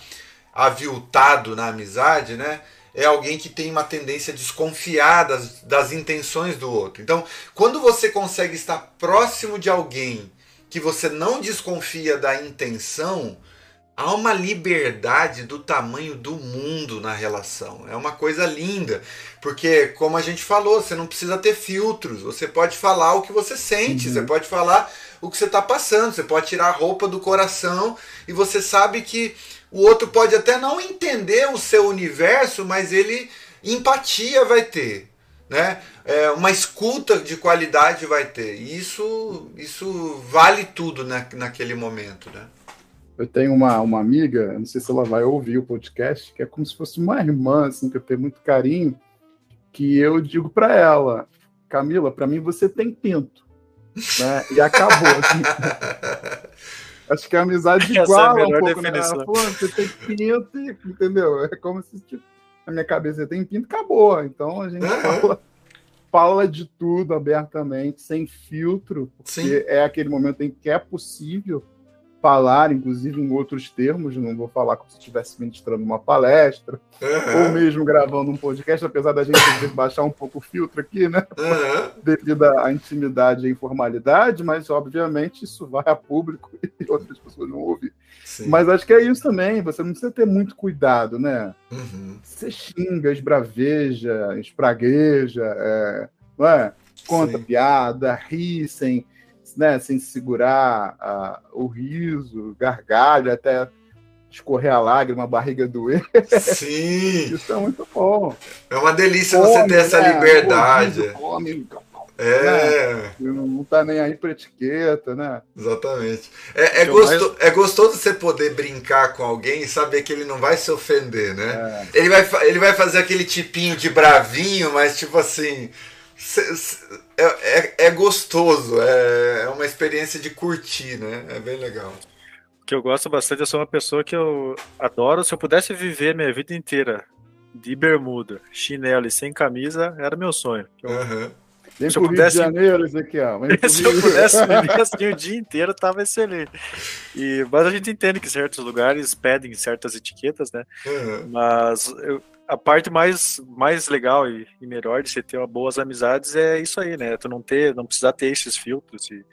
aviltado na amizade, né? É alguém que tem uma tendência a desconfiar das, das intenções do outro. Então, quando você consegue estar próximo de alguém que você não desconfia da intenção, há uma liberdade do tamanho do mundo na relação. É uma coisa linda, porque como a gente falou, você não precisa ter filtros. Você pode falar o que você sente, uhum. você pode falar o que você está passando, você pode tirar a roupa do coração e você sabe que o outro pode até não entender o seu universo, mas ele empatia vai ter, né? É, uma escuta de qualidade vai ter. E isso, isso vale tudo na, naquele momento, né? Eu tenho uma, uma amiga, não sei se ela vai ouvir o podcast, que é como se fosse uma irmã, assim, que eu tenho muito carinho, que eu digo para ela, Camila, para mim você tem pinto, né? E acabou. Assim. Acho que a amizade iguala é a um pouco, né? definição. né? Pô, você tem pinto, entendeu? É como se tipo, na minha cabeça tem pinto, acabou. Então a gente fala, fala de tudo abertamente, sem filtro, porque Sim. é aquele momento em que é possível falar, inclusive em outros termos, não vou falar como se estivesse ministrando uma palestra, uhum. ou mesmo gravando um podcast, apesar da gente baixar um pouco o filtro aqui, né? Uhum. Devido à intimidade e informalidade, mas obviamente isso vai a público e outras pessoas não ouvem. Sim. Mas acho que é isso também, você não precisa ter muito cuidado, né? Uhum. Você xinga, esbraveja, espragueja, é, não é? conta Sim. piada, ri sem né, sem segurar uh, o riso, gargalho, até escorrer a lágrima, a barriga doer. Sim. Isso é muito bom. É uma delícia come, você ter essa né? liberdade. Come, é. Né? Não tá nem aí pra etiqueta, né? Exatamente. É, é, gosto, mais... é gostoso você poder brincar com alguém e saber que ele não vai se ofender, né? É. Ele, vai, ele vai fazer aquele tipinho de bravinho, mas tipo assim. É, é, é gostoso, é, é uma experiência de curtir, né? É bem legal. O que eu gosto bastante, eu sou uma pessoa que eu adoro. Se eu pudesse viver minha vida inteira de bermuda, chinelo e sem camisa, era meu sonho. Eu, uhum. Vem se eu pudesse, Rio de Janeiro, Ezequiel. se eu pudesse viver assim o dia inteiro, tava excelente. E, mas a gente entende que certos lugares pedem certas etiquetas, né? Uhum. Mas eu, a parte mais, mais legal e, e, melhor de você ter boas amizades é isso aí, né? Tu não ter, não precisar ter esses filtros. E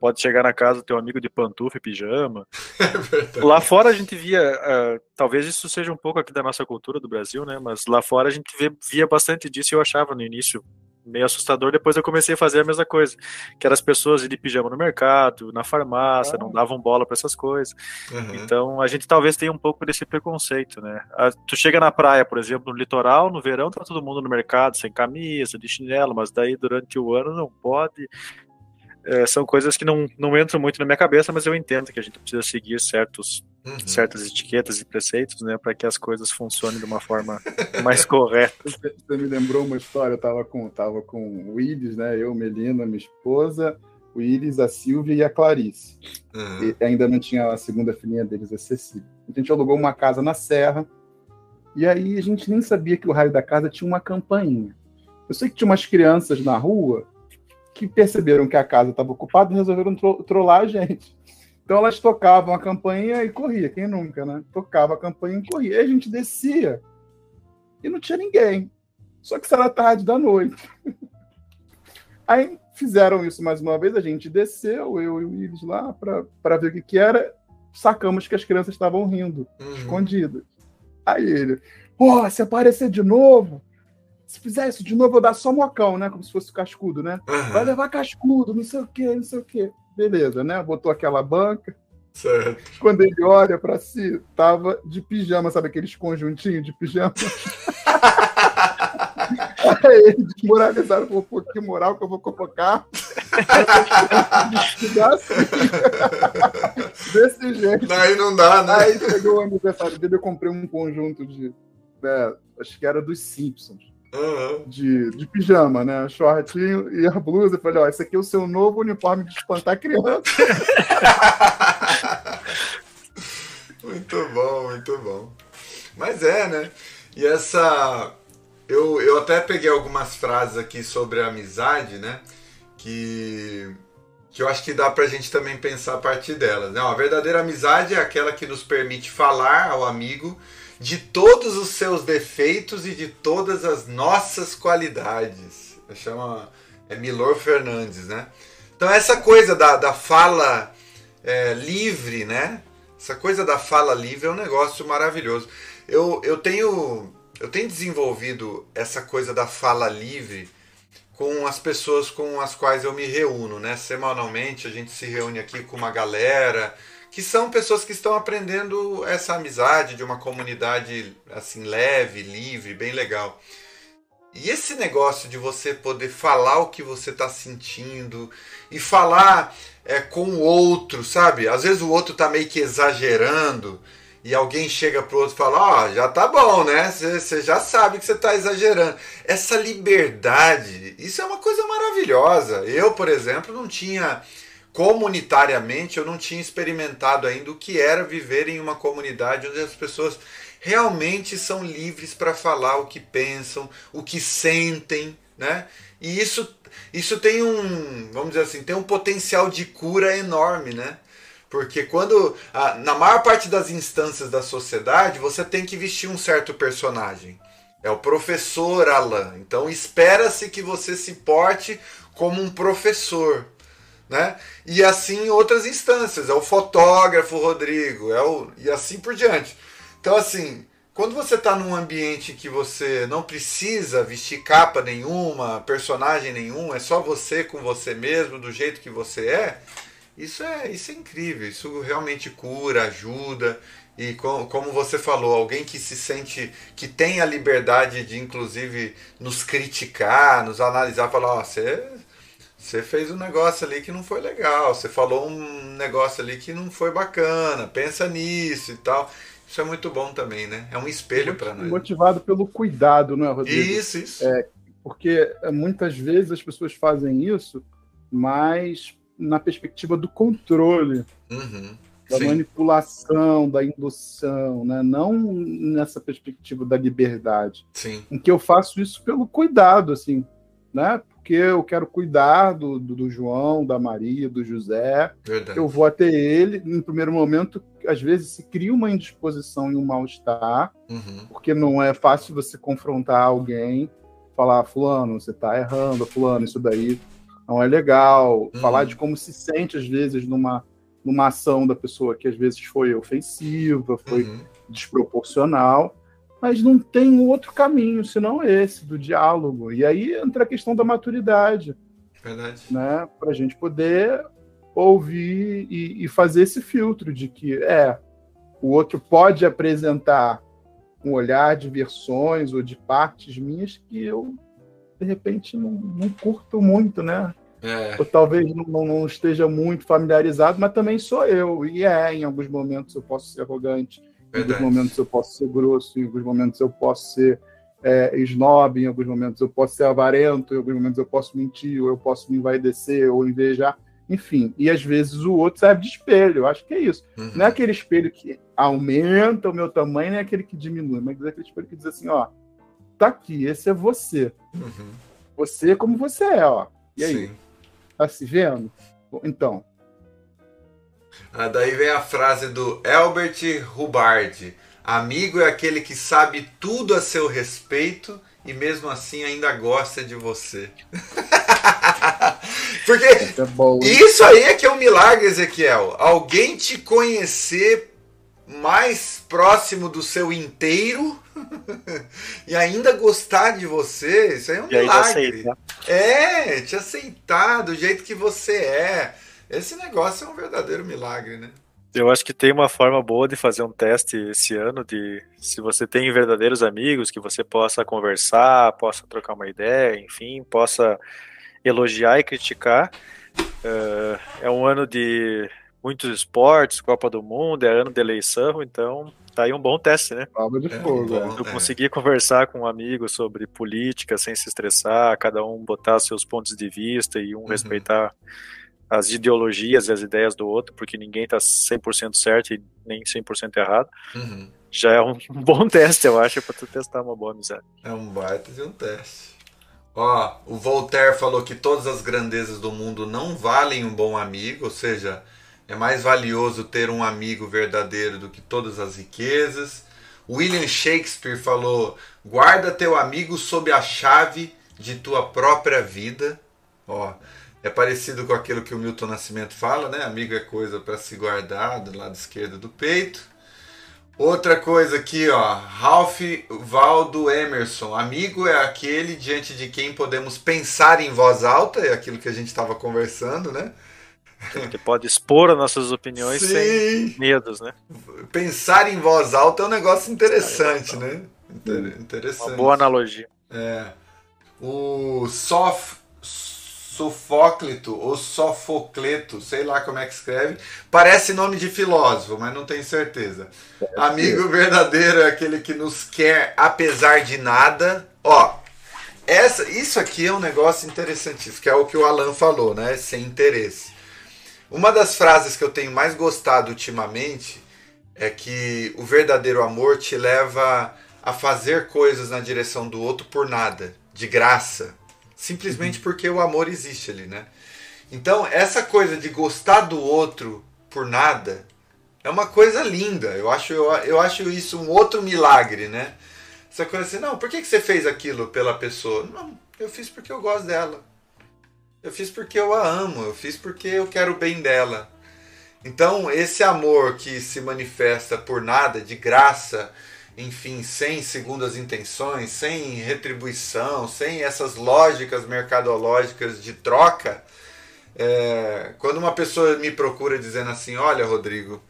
pode chegar na casa do teu amigo de pantufa e pijama. É lá fora a gente via, uh, talvez isso seja um pouco aqui da nossa cultura do Brasil, né? Mas lá fora a gente via, via bastante disso e eu achava no início meio assustador. Depois eu comecei a fazer a mesma coisa, que eram as pessoas de pijama no mercado, na farmácia, ah. não davam bola para essas coisas. Uhum. Então a gente talvez tenha um pouco desse preconceito, né? A, tu chega na praia, por exemplo, no litoral, no verão tá todo mundo no mercado sem camisa, de chinelo, mas daí durante o ano não pode. É, são coisas que não, não entram muito na minha cabeça, mas eu entendo que a gente precisa seguir certos uhum. certas etiquetas e preceitos, né, para que as coisas funcionem de uma forma mais correta. Você me lembrou uma história, eu tava com, tava com o Willis, né, eu, Melina, minha esposa, o Willis, a Silvia e a Clarice. Uhum. E ainda não tinha a segunda filhinha deles, a Cecília. A gente alugou uma casa na Serra, e aí a gente nem sabia que o raio da casa tinha uma campainha. Eu sei que tinha umas crianças na rua que perceberam que a casa estava ocupada e resolveram tro trollar a gente. Então elas tocavam a campainha e corria, quem nunca, né? Tocava a campainha e corria. E a gente descia e não tinha ninguém. Só que isso era tarde da noite. Aí fizeram isso mais uma vez, a gente desceu, eu e o Iris lá, para ver o que, que era. Sacamos que as crianças estavam rindo, uhum. escondidas. Aí ele, pô, se aparecer de novo, se fizer isso de novo, eu dar só mocão, né? Como se fosse cascudo, né? Uhum. Vai levar cascudo, não sei o quê, não sei o quê. Beleza, né? Botou aquela banca. Certo. Quando ele olha para si, tava de pijama, sabe aqueles conjuntinhos de pijama? Aí ele desmoralizado falou, pô, que moral que eu vou colocar. assim. Desse jeito. Daí não dá, né? Aí chegou o aniversário dele, eu comprei um conjunto de. Né, acho que era dos Simpsons. Uhum. De, de pijama, né? Shortinho e a blusa. Eu falei, ó, esse aqui é o seu novo uniforme de espantar criança. muito bom, muito bom. Mas é, né? E essa. Eu, eu até peguei algumas frases aqui sobre a amizade, né? Que, que eu acho que dá pra gente também pensar a partir delas. Né? A verdadeira amizade é aquela que nos permite falar ao amigo de todos os seus defeitos e de todas as nossas qualidades. Chama é Milor Fernandes, né? Então essa coisa da, da fala é, livre, né? Essa coisa da fala livre é um negócio maravilhoso. Eu, eu tenho eu tenho desenvolvido essa coisa da fala livre com as pessoas com as quais eu me reúno, né? Semanalmente a gente se reúne aqui com uma galera que são pessoas que estão aprendendo essa amizade de uma comunidade assim leve, livre, bem legal. E esse negócio de você poder falar o que você está sentindo e falar é, com o outro, sabe? Às vezes o outro tá meio que exagerando e alguém chega pro outro e fala: Ó, oh, já tá bom, né? Você já sabe que você tá exagerando. Essa liberdade, isso é uma coisa maravilhosa. Eu, por exemplo, não tinha comunitariamente eu não tinha experimentado ainda o que era viver em uma comunidade onde as pessoas realmente são livres para falar o que pensam, o que sentem, né? E isso isso tem um, vamos dizer assim, tem um potencial de cura enorme, né? Porque quando na maior parte das instâncias da sociedade, você tem que vestir um certo personagem. É o professor Alan. Então espera-se que você se porte como um professor né? E assim outras instâncias, é o fotógrafo Rodrigo, é o e assim por diante. Então assim, quando você está num ambiente que você não precisa vestir capa nenhuma, personagem nenhum, é só você com você mesmo, do jeito que você é, isso é, isso é incrível, isso realmente cura, ajuda. e com, como você falou, alguém que se sente, que tem a liberdade de inclusive nos criticar, nos analisar, falar, ó, você você fez um negócio ali que não foi legal, você falou um negócio ali que não foi bacana, pensa nisso e tal. Isso é muito bom também, né? É um espelho para nós. Motivado pelo cuidado, não é, Rodrigo? Isso, isso. É, porque é, muitas vezes as pessoas fazem isso, mas na perspectiva do controle, uhum, da sim. manipulação, da indução, né? não nessa perspectiva da liberdade. Sim. Em que eu faço isso pelo cuidado, assim, né? Porque eu quero cuidar do, do, do João, da Maria, do José. Verdade. Eu vou até ele. No primeiro momento, às vezes se cria uma indisposição e um mal-estar, Uhum, porque não é fácil você confrontar alguém, falar, fulano, você está errando, fulano, isso daí não é legal. Uhum. Falar de como se sente, às vezes, numa, numa ação da pessoa que às vezes foi ofensiva, foi uhum. desproporcional, mas não tem outro caminho senão esse, do diálogo. E aí entra a questão da maturidade, Verdade. né? Para a gente poder ouvir e, e fazer esse filtro de que é o outro pode apresentar um olhar de versões ou de partes minhas que eu de repente não, não curto muito, né? É, Ou talvez não, não- não esteja muito familiarizado, mas também sou eu. E é, em alguns momentos eu posso ser arrogante, em alguns verdade. momentos eu posso ser grosso, em alguns momentos eu posso ser é, snob, em alguns momentos eu posso ser avarento, em alguns momentos eu posso mentir, ou eu posso me envaidecer, ou invejar, enfim. E às vezes o outro serve de espelho, eu acho que é isso. Uhum. Não é aquele espelho que aumenta o meu tamanho, nem aquele que diminui, mas é aquele espelho que diz assim, ó, tá aqui, esse é você. Uhum. Você é como você é, ó. E aí, Sim. tá se vendo? Então, Ah, daí vem a frase do Albert Hubbard: Amigo é aquele que sabe tudo a seu respeito e mesmo assim ainda gosta de você. Porque isso é isso aí é que é um milagre, Ezequiel. Alguém te conhecer mais próximo do seu inteiro e ainda gostar de você, isso aí é um E ainda milagre. aceita. É, te aceitar do jeito que você é. Esse negócio é um verdadeiro milagre, né? Eu acho que tem uma forma boa de fazer um teste esse ano de se você tem verdadeiros amigos que você possa conversar, possa trocar uma ideia, enfim, possa elogiar e criticar. Eh, é um ano de muitos esportes, Copa do Mundo, é ano de eleição, então tá aí um bom teste, né? Prova de É, fogo. é. Eu É. conseguir conversar com um amigo sobre política sem se estressar, cada um botar seus pontos de vista e um Uhum. respeitar as ideologias e as ideias do outro, porque ninguém tá 100% certo e nem 100% errado. Uhum. Já é um bom teste, eu acho, para tu testar uma boa amizade. É um baita de um teste. Ó, o Voltaire falou que todas as grandezas do mundo não valem um bom amigo, ou seja, é mais valioso ter um amigo verdadeiro do que todas as riquezas. William Shakespeare falou: guarda teu amigo sob a chave de tua própria vida. Ó, é parecido com aquilo que o Milton Nascimento fala, né? Amigo é coisa para se guardar do lado esquerdo do peito. Outra coisa aqui, ó, Ralph Waldo Emerson. Amigo é aquele diante de quem podemos pensar em voz alta, é aquilo que a gente estava conversando, né? Que pode expor as nossas opiniões sem Sim. medos, né? Pensar em voz alta é um negócio interessante, né? Inter- Interessante. Uma boa analogia. É. O Sof, Sofóclito ou Sofocleto, sei lá como é que escreve, parece nome de filósofo, mas não tenho certeza. Amigo verdadeiro é aquele que nos quer apesar de nada. Ó, essa, isso aqui é um negócio interessantíssimo, que é o que o Alan falou, né? Sem interesse. Uma das frases que eu tenho mais gostado ultimamente é que o verdadeiro amor te leva a fazer coisas na direção do outro por nada, de graça, simplesmente porque o amor existe ali, né? Então, essa coisa de gostar do outro por nada é uma coisa linda. Eu acho, eu, eu acho isso um outro milagre, né? Essa coisa assim, não, por que, que você fez aquilo pela pessoa? Não, eu fiz porque eu gosto dela. Eu fiz porque eu a amo, eu fiz porque eu quero o bem dela. Então, esse amor que se manifesta por nada, de graça, enfim, sem segundas intenções, sem retribuição, sem essas lógicas mercadológicas de troca, é, quando uma pessoa me procura dizendo assim: Olha, Rodrigo,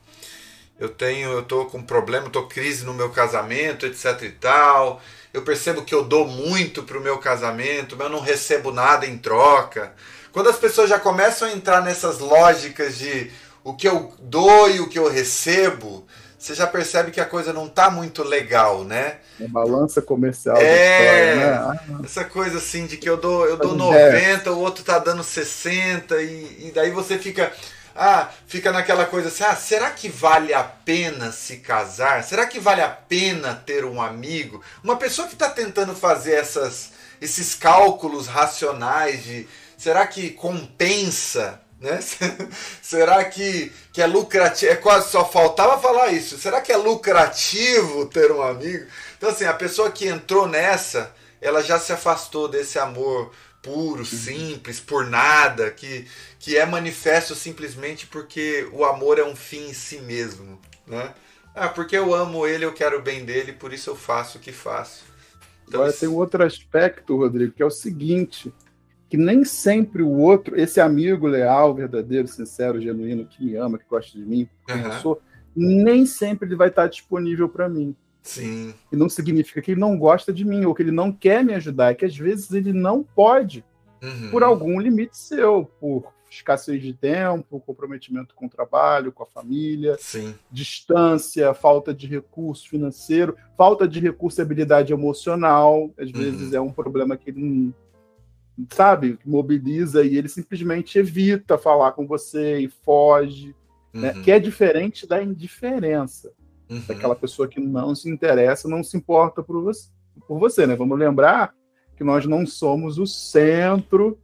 eu tenho, eu tô com problema, tô crise no meu casamento, etc e tal. Eu percebo que eu dou muito pro meu casamento, mas eu não recebo nada em troca. Quando as pessoas já começam a entrar nessas lógicas de o que eu dou e o que eu recebo, você já percebe que a coisa não tá muito legal, né? A balança comercial é, história, né? Essa coisa assim de que eu dou, eu dou 90, o outro tá dando 60, e, e daí você fica. Ah, fica naquela coisa assim, ah, será que vale a pena se casar? Será que vale a pena ter um amigo? Uma pessoa que está tentando fazer essas, esses cálculos racionais de será que compensa né? Será que, que é lucrativo? É quase só faltava falar isso. Será que é lucrativo ter um amigo? Então, assim, a pessoa que entrou nessa, ela já se afastou desse amor puro, uhum. simples, por nada, que, que é manifesto simplesmente porque o amor é um fim em si mesmo. Né? Ah, porque eu amo ele, eu quero o bem dele, por isso eu faço o que faço. Então, Agora tem um outro aspecto, Rodrigo, que é o seguinte: que nem sempre o outro, esse amigo leal, verdadeiro, sincero, genuíno, que me ama, que gosta de mim, uhum. eu sou, nem sempre ele vai estar disponível para mim. Sim. E não significa que ele não gosta de mim ou que ele não quer me ajudar, é que às vezes ele não pode, uhum. por algum limite seu, por escassez de tempo, comprometimento com o trabalho, com a família, Sim. distância, falta de recurso financeiro, falta de recurso e habilidade emocional, às uhum. vezes é um problema que ele sabe, mobiliza e ele simplesmente evita falar com você e foge, né? uhum. né? que é diferente da indiferença, uhum. daquela pessoa que não se interessa, não se importa por você, por você, né? Vamos lembrar que nós não somos o centro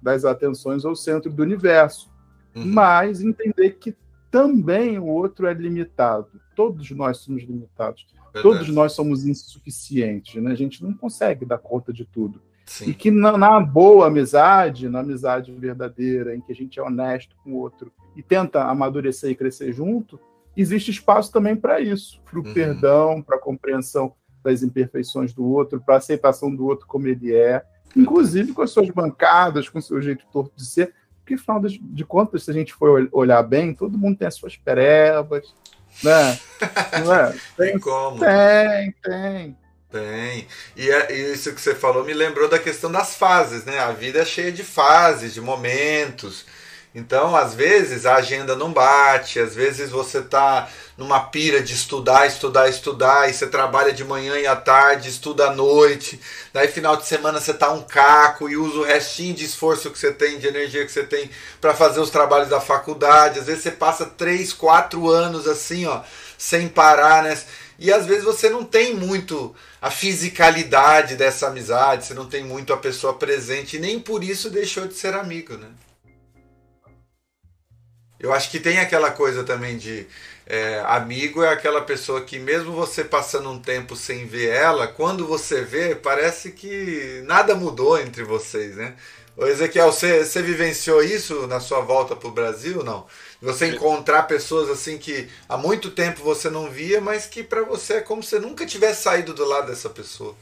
das atenções ou o centro do universo, uhum. mas entender que também o outro é limitado. Todos nós somos limitados. Verdade. Todos nós somos insuficientes, né? A gente não consegue dar conta de tudo. Sim. E que na, na, boa amizade, na amizade verdadeira, em que a gente é honesto com o outro e tenta amadurecer e crescer junto, existe espaço também para isso, para o uhum. perdão, para a compreensão das imperfeições do outro, para a aceitação do outro como ele é, inclusive com as suas bancadas, com o seu jeito torto de ser, porque afinal de contas, se a gente for olhar bem, todo mundo tem as suas perebas, né? Não é? Tem, tem como? Tem, tem. Tem. E é, isso que você falou me lembrou da questão das fases, né? A vida é cheia de fases, de momentos. Então, às vezes a agenda não bate, às vezes você tá numa pira de estudar, estudar, estudar, e você trabalha de manhã e à tarde, estuda à noite. Daí final de semana você tá um caco e usa o restinho de esforço que você tem, de energia que você tem para fazer os trabalhos da faculdade. Às vezes você passa três, quatro anos assim, ó, sem parar, né? E às vezes você não tem muito a fisicalidade dessa amizade, você não tem muito a pessoa presente, e nem por isso deixou de ser amigo, né? Eu acho que tem aquela coisa também de é, amigo é aquela pessoa que mesmo você passando um tempo sem ver ela, quando você vê, parece que nada mudou entre vocês, né? Ô Ezequiel, você, você vivenciou isso na sua volta para o Brasil, não? Você encontrar pessoas assim que há muito tempo você não via, mas que para você é como se você nunca tivesse saído do lado dessa pessoa.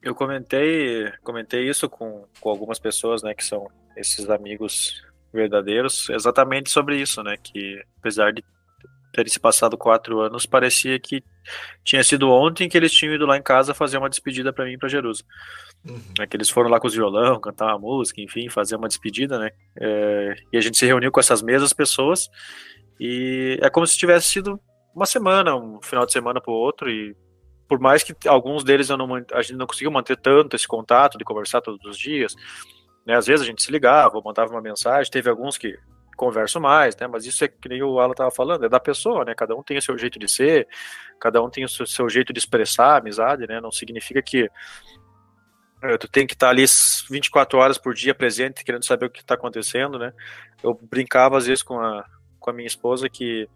Eu comentei, comentei isso com, com algumas pessoas, né, que são esses amigos verdadeiros, exatamente sobre isso, né, que apesar de terem se passado quatro anos, parecia que tinha sido ontem que eles tinham ido lá em casa fazer uma despedida para mim para Jerusalém. Uhum. É que eles foram lá com os violão, cantar uma música, enfim, fazer uma despedida, né? É, e a gente se reuniu com essas mesmas pessoas e é como se tivesse sido uma semana, um final de semana para o outro e por mais que alguns deles eu não, a gente não conseguiu manter tanto esse contato de conversar todos os dias, né? Às vezes a gente se ligava, mandava uma mensagem, teve alguns que conversam mais, né? Mas isso é que o Alan estava falando, é da pessoa, né? Cada um tem o seu jeito de ser, cada um tem o seu, seu jeito de expressar a amizade, né? Não significa que é, tu tem que estar ali 24 horas por dia presente, querendo saber o que está acontecendo, né? Eu brincava às vezes com a, com a minha esposa que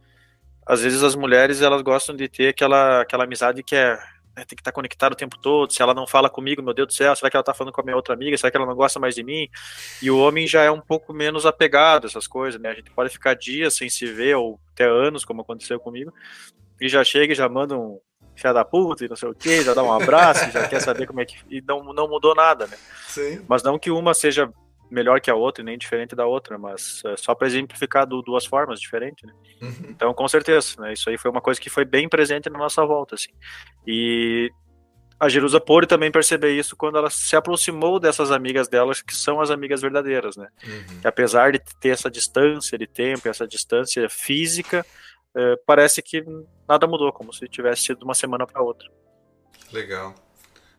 às vezes as mulheres elas gostam de ter aquela, aquela amizade que é tem que estar conectado o tempo todo. Se ela não fala comigo, meu Deus do céu, será que ela está falando com a minha outra amiga? Será que ela não gosta mais de mim? E o homem já é um pouco menos apegado a essas coisas, né? A gente pode ficar dias sem se ver ou até anos, como aconteceu comigo, e já chega e já manda um, filha da puta e não sei o que, já dá um abraço, já quer saber como é que. E não, não mudou nada, né? Sim. Mas não que uma seja melhor que a outra, nem diferente da outra, mas é, só para exemplificar do, duas formas diferentes, né? Uhum. Então, com certeza, né? Isso aí foi uma coisa que foi bem presente na nossa volta, assim. E a Jerusa pôde também perceber isso quando ela se aproximou dessas amigas delas, que são as amigas verdadeiras, né? Uhum. Que apesar de ter essa distância de tempo, essa distância física, é, parece que nada mudou, como se tivesse sido de uma semana para outra. Legal.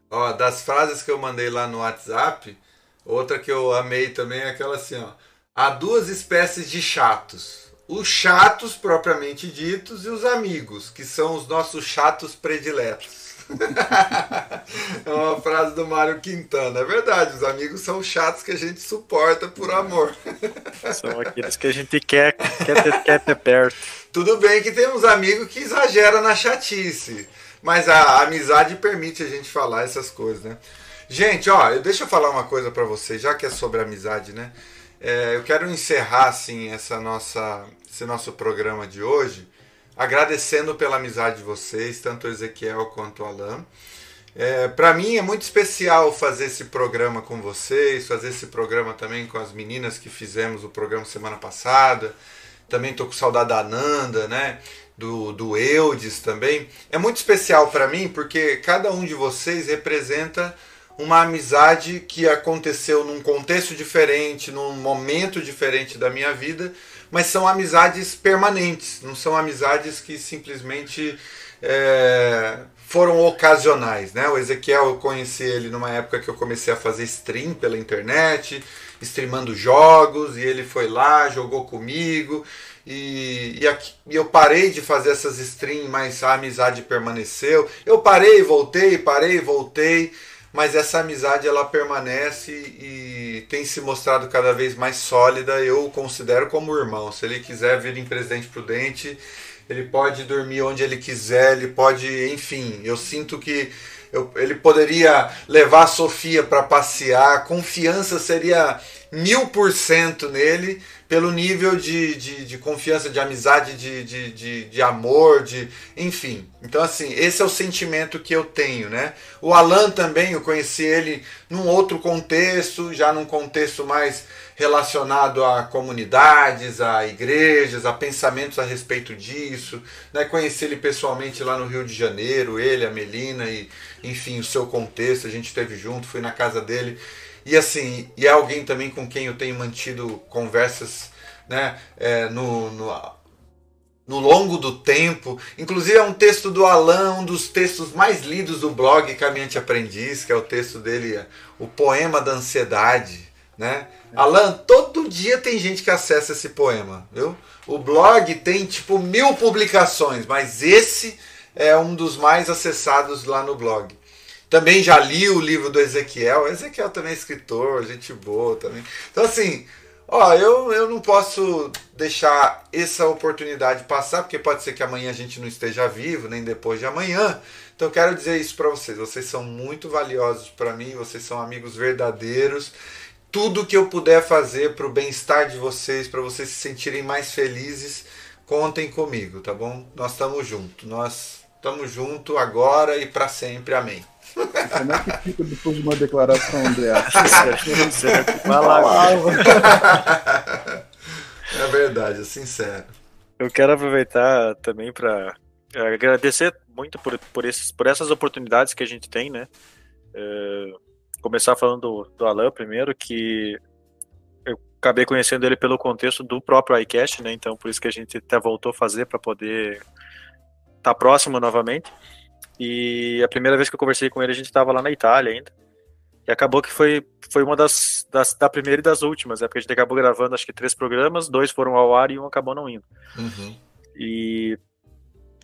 Ó, das frases que eu mandei lá no WhatsApp, outra que eu amei também é aquela assim, ó. Há duas espécies de chatos. Os chatos propriamente ditos e os amigos, que são os nossos chatos prediletos. é uma frase do Mário Quintana. É verdade, os amigos são chatos que a gente suporta por amor. São aqueles que a gente quer, quer, ter, quer ter perto. Tudo bem que tem uns amigos que exageram na chatice. Mas a amizade permite a gente falar essas coisas, né? Gente, ó, deixa eu falar uma coisa para vocês, já que é sobre amizade, né? É, eu quero encerrar assim essa nossa, esse nosso programa de hoje, agradecendo pela amizade de vocês, tanto o Ezequiel quanto o Alan. É, para mim é muito especial fazer esse programa com vocês, fazer esse programa também com as meninas que fizemos o programa semana passada. Também tô com saudade da Ananda, né? do, do Eudes também, é muito especial para mim porque cada um de vocês representa uma amizade que aconteceu num contexto diferente, num momento diferente da minha vida, mas são amizades permanentes, não são amizades que simplesmente é, foram ocasionais. Né? O Ezequiel, eu conheci ele numa época que eu comecei a fazer stream pela internet, streamando jogos, e ele foi lá, jogou comigo. E, e, aqui, e, eu parei de fazer essas streams, mas a amizade permaneceu. Eu parei, voltei, parei, voltei, mas essa amizade ela permanece e tem se mostrado cada vez mais sólida. Eu o considero como irmão. Se ele quiser vir em Presidente Prudente, ele pode dormir onde ele quiser, ele pode, enfim. Eu sinto que eu, ele poderia levar a Sofia para passear, a confiança seria mil por cento nele pelo nível de, de, de confiança, de amizade, de, de, de, de, amor, de enfim. Então, assim, esse é o sentimento que eu tenho, né? O Alan também, eu conheci ele num outro contexto, já num contexto mais relacionado a comunidades, a igrejas, a pensamentos a respeito disso. Né? Conheci ele pessoalmente lá no Rio de Janeiro, ele, a Melina, e enfim, o seu contexto, a gente esteve junto, fui na casa dele. E assim, e é alguém também com quem eu tenho mantido conversas né, é, no, no, no, longo do tempo. Inclusive é um texto do Alan, um dos textos mais lidos do blog Caminhante Aprendiz, que é o texto dele, o Poema da Ansiedade. Né? Alan, todo dia tem gente que acessa esse poema, viu? O blog tem tipo mil publicações, mas esse é um dos mais acessados lá no blog. Também já li o livro do Ezequiel. Ezequiel também é escritor, gente boa também. Então, assim, ó, eu, eu não posso deixar essa oportunidade passar, porque pode ser que amanhã a gente não esteja vivo, nem depois de amanhã. Então, eu quero dizer isso para vocês. Vocês são muito valiosos para mim, vocês são amigos verdadeiros. Tudo que eu puder fazer para o bem-estar de vocês, para vocês se sentirem mais felizes, contem comigo, tá bom? Nós estamos juntos. Nós estamos juntos agora e para sempre. Amém. Como é que fica depois de uma declaração dessa? é verdade, é sincero. Eu quero aproveitar também para agradecer muito por, por, esses, por essas oportunidades que a gente tem, né? É, começar falando do, do Alan primeiro, que eu acabei conhecendo ele pelo contexto do próprio iCast, né? Então por isso que a gente até voltou a fazer para poder estar tá próximo novamente. E a primeira vez que eu conversei com ele, a gente estava lá na Itália ainda. E acabou que foi, foi uma das, das, da primeira e das últimas, né? Porque a gente acabou gravando acho que três programas, dois foram ao ar e um acabou não indo. Uhum. E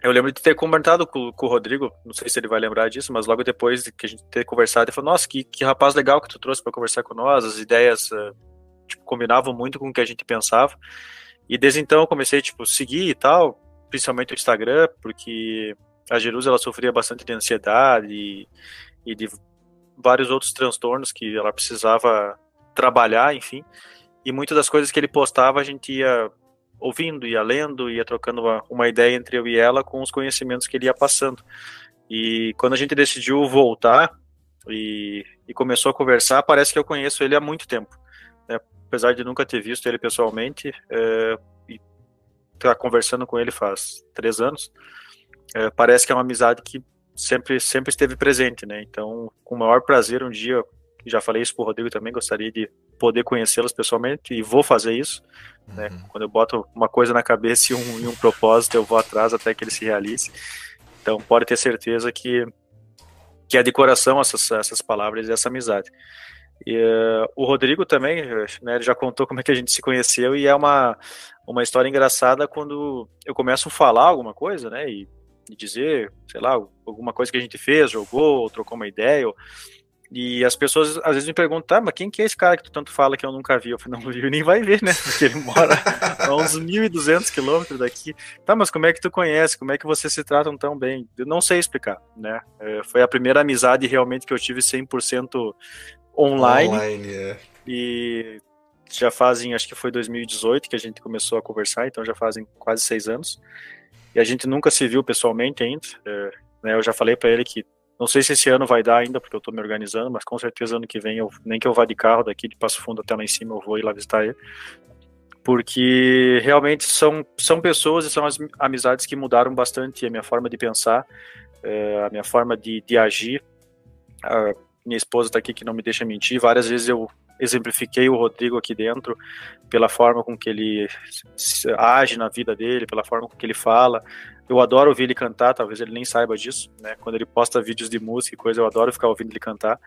eu lembro de ter comentado com, com, o Rodrigo, não sei se ele vai lembrar disso, mas logo depois que a gente ter conversado, ele falou: Nossa, que, que rapaz legal que tu trouxe para conversar com nós, as ideias uh, tipo, combinavam muito com o que a gente pensava. E desde então eu comecei tipo seguir e tal, principalmente o Instagram, porque a Jerusa ela sofria bastante de ansiedade e, e de vários outros transtornos que ela precisava trabalhar, enfim. E muitas das coisas que ele postava a gente ia ouvindo, ia lendo, ia trocando uma, uma ideia entre eu e ela com os conhecimentos que ele ia passando. E quando a gente decidiu voltar e, e começou a conversar, parece que eu conheço ele há muito tempo. Né? apesar de nunca ter visto ele pessoalmente, é, e tá conversando com ele faz três anos, é, parece que é uma amizade que sempre, sempre esteve presente, né? Então, com o maior prazer, um dia, já falei isso pro Rodrigo também, gostaria de poder conhecê-los pessoalmente e vou fazer isso. Né? Uhum. Quando eu boto uma coisa na cabeça e um, e um propósito, eu vou atrás até que ele se realize. Então, pode ter certeza que que é de coração essas, essas palavras e essa amizade. E, uh, o Rodrigo também, né, ele já contou como é que a gente se conheceu e é uma, uma história engraçada quando eu começo a falar alguma coisa, né, e de dizer, sei lá, alguma coisa que a gente fez, jogou, ou trocou uma ideia, ou, e as pessoas às vezes me perguntam, tá, mas quem que é esse cara que tu tanto fala que eu nunca vi? Eu falei, não viu nem vai ver, né? Porque ele mora a uns 1.200 quilômetros daqui. Tá, mas como é que tu conhece? Como é que vocês se tratam tão bem? Eu não sei explicar, né? É, foi a primeira amizade realmente que eu tive 100% online. Online, é. E já fazem, acho que foi 2018 que a gente começou a conversar, então já fazem quase seis anos e a gente nunca se viu pessoalmente ainda. É, né, eu já falei para ele que não sei se esse ano vai dar ainda, porque eu estou me organizando, mas com certeza ano que vem, eu, nem que eu vá de carro daqui de Passo Fundo até lá em cima, eu vou ir lá visitar ele. Porque realmente são, são pessoas e são as amizades que mudaram bastante a minha forma de pensar, é, a minha forma de, de agir. A minha esposa está aqui que não me deixa mentir. Várias vezes eu exemplifiquei o Rodrigo aqui dentro pela forma com que ele age na vida dele, pela forma com que ele fala. Eu adoro ouvir ele cantar, talvez ele nem saiba disso, né? Quando ele posta vídeos de música e coisa, eu adoro ficar ouvindo ele cantar.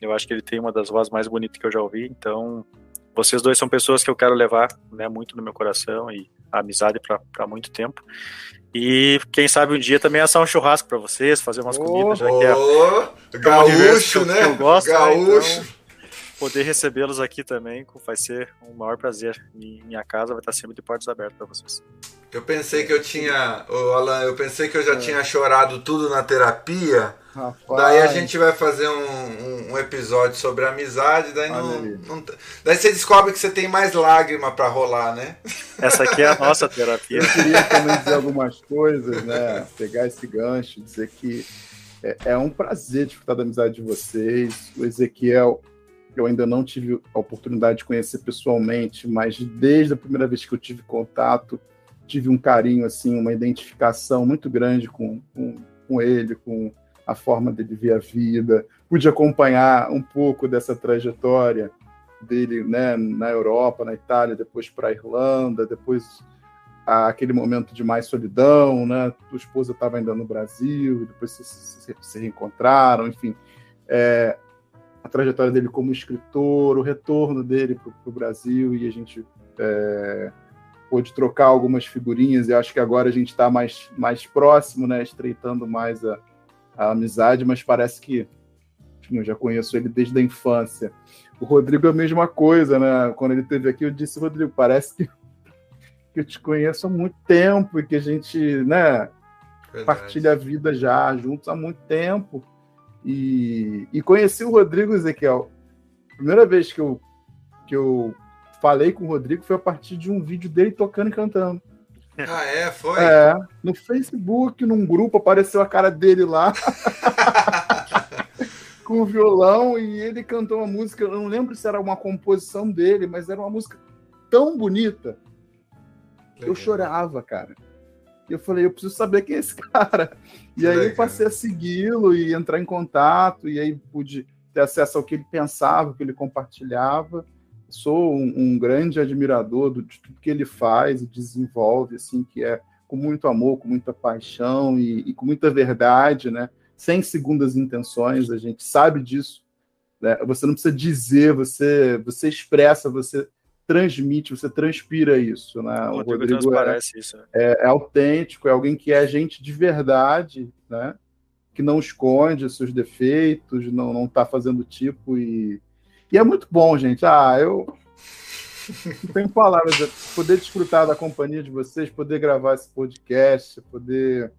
Eu acho que ele tem uma das vozes mais bonitas que eu já ouvi, então vocês dois são pessoas que eu quero levar, né, muito no meu coração e a amizade para muito tempo. E quem sabe um dia também assar um churrasco para vocês, fazer umas oh, comidas, já que é, oh, gaúcho, né? eu gosto, gaúcho. Né? Então, poder recebê-los aqui também vai ser um maior prazer. Minha casa vai estar sempre de portas abertas para vocês. Eu pensei que eu tinha, oh, Alan, eu pensei que eu já é. tinha chorado tudo na terapia. Rapaz. Daí a gente vai fazer um, um, um episódio sobre amizade, daí não, não, daí você descobre que você tem mais lágrima para rolar, né? Essa aqui é a nossa terapia. Eu queria também dizer algumas coisas, né? Pegar esse gancho, dizer que é, é um prazer disfrutar da amizade de vocês. O Ezequiel eu ainda não tive a oportunidade de conhecer pessoalmente, mas desde a primeira vez que eu tive contato, tive um carinho, assim, uma identificação muito grande com, com, com ele, com a forma dele ver a vida. Pude acompanhar um pouco dessa trajetória dele né, na Europa, na Itália, depois para a Irlanda, depois aquele momento de mais solidão, né? Tua esposa estava ainda no Brasil, depois se, se, se reencontraram, enfim. É, a trajetória dele como escritor, o retorno dele para o Brasil e a gente é, pôde trocar algumas figurinhas e acho que agora a gente está mais, mais próximo, né, estreitando mais a, a amizade, mas parece que eu já conheço ele desde a infância. O Rodrigo é a mesma coisa, né? Quando ele esteve aqui, eu disse, Rodrigo, parece que, que eu te conheço há muito tempo e que a gente, né, Verdade. partilha a vida já juntos há muito tempo. E, e conheci o Rodrigo Ezequiel. Primeira vez que eu, que eu falei com o Rodrigo foi a partir de um vídeo dele tocando e cantando. Ah, é? Foi? É. No Facebook, num grupo, apareceu a cara dele lá. com o violão e ele cantou uma música, eu não lembro se era uma composição dele, mas era uma música tão bonita. Legal. Eu chorava, cara. E eu falei, eu preciso saber quem é esse cara. E que aí legal. eu passei a segui-lo e entrar em contato, e aí pude ter acesso ao que ele pensava, o que ele compartilhava. Sou um, um grande admirador do, de tudo que ele faz e desenvolve, assim, que é com muito amor, com muita paixão e, e com muita verdade, né? Sem segundas intenções, a gente sabe disso. Né? Você não precisa dizer, você, você expressa, você transmite, você transpira isso, né? O, o Rodrigo é, isso, né? é, é, autêntico, é alguém que é gente de verdade, né? Que não esconde seus defeitos, não não está fazendo tipo e e é muito bom, gente. Ah, eu não tenho palavras. Poder desfrutar da companhia de vocês, poder gravar esse podcast, poder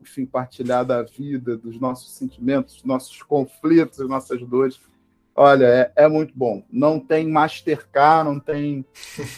enfim, partilhar da vida, dos nossos sentimentos, dos nossos conflitos, das nossas dores Olha, é, é, muito bom. Não tem Mastercard, não tem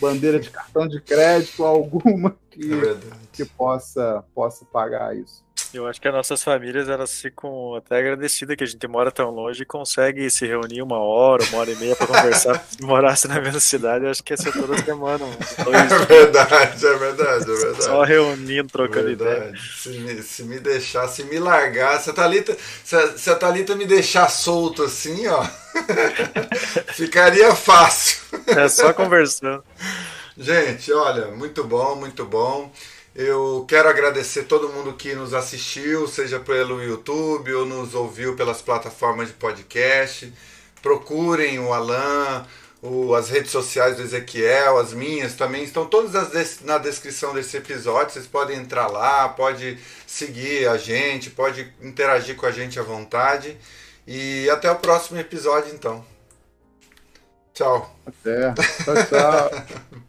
bandeira de cartão de crédito alguma que, é que possa, possa pagar isso. Eu acho que as nossas famílias elas ficam até agradecidas que a gente mora tão longe e consegue se reunir uma hora, uma hora e meia para conversar. se morasse na mesma cidade, eu acho que ia ser toda semana. Dois, é verdade, é verdade, é verdade. Só reunindo, trocando verdade. ideia. Se me, se me deixar, se me largar, se a Thalita, se a, se a Thalita me deixar solto assim, ó, ficaria fácil. É só conversando. Gente, olha, muito bom, muito bom. Eu quero agradecer todo mundo que nos assistiu, seja pelo YouTube ou nos ouviu pelas plataformas de podcast. Procurem o Alan, o, as redes sociais do Ezequiel, as minhas também estão todas na descrição desse episódio. Vocês podem entrar lá, pode seguir a gente, pode interagir com a gente à vontade. E até o próximo episódio, então. Tchau. Até. Tchau, tchau.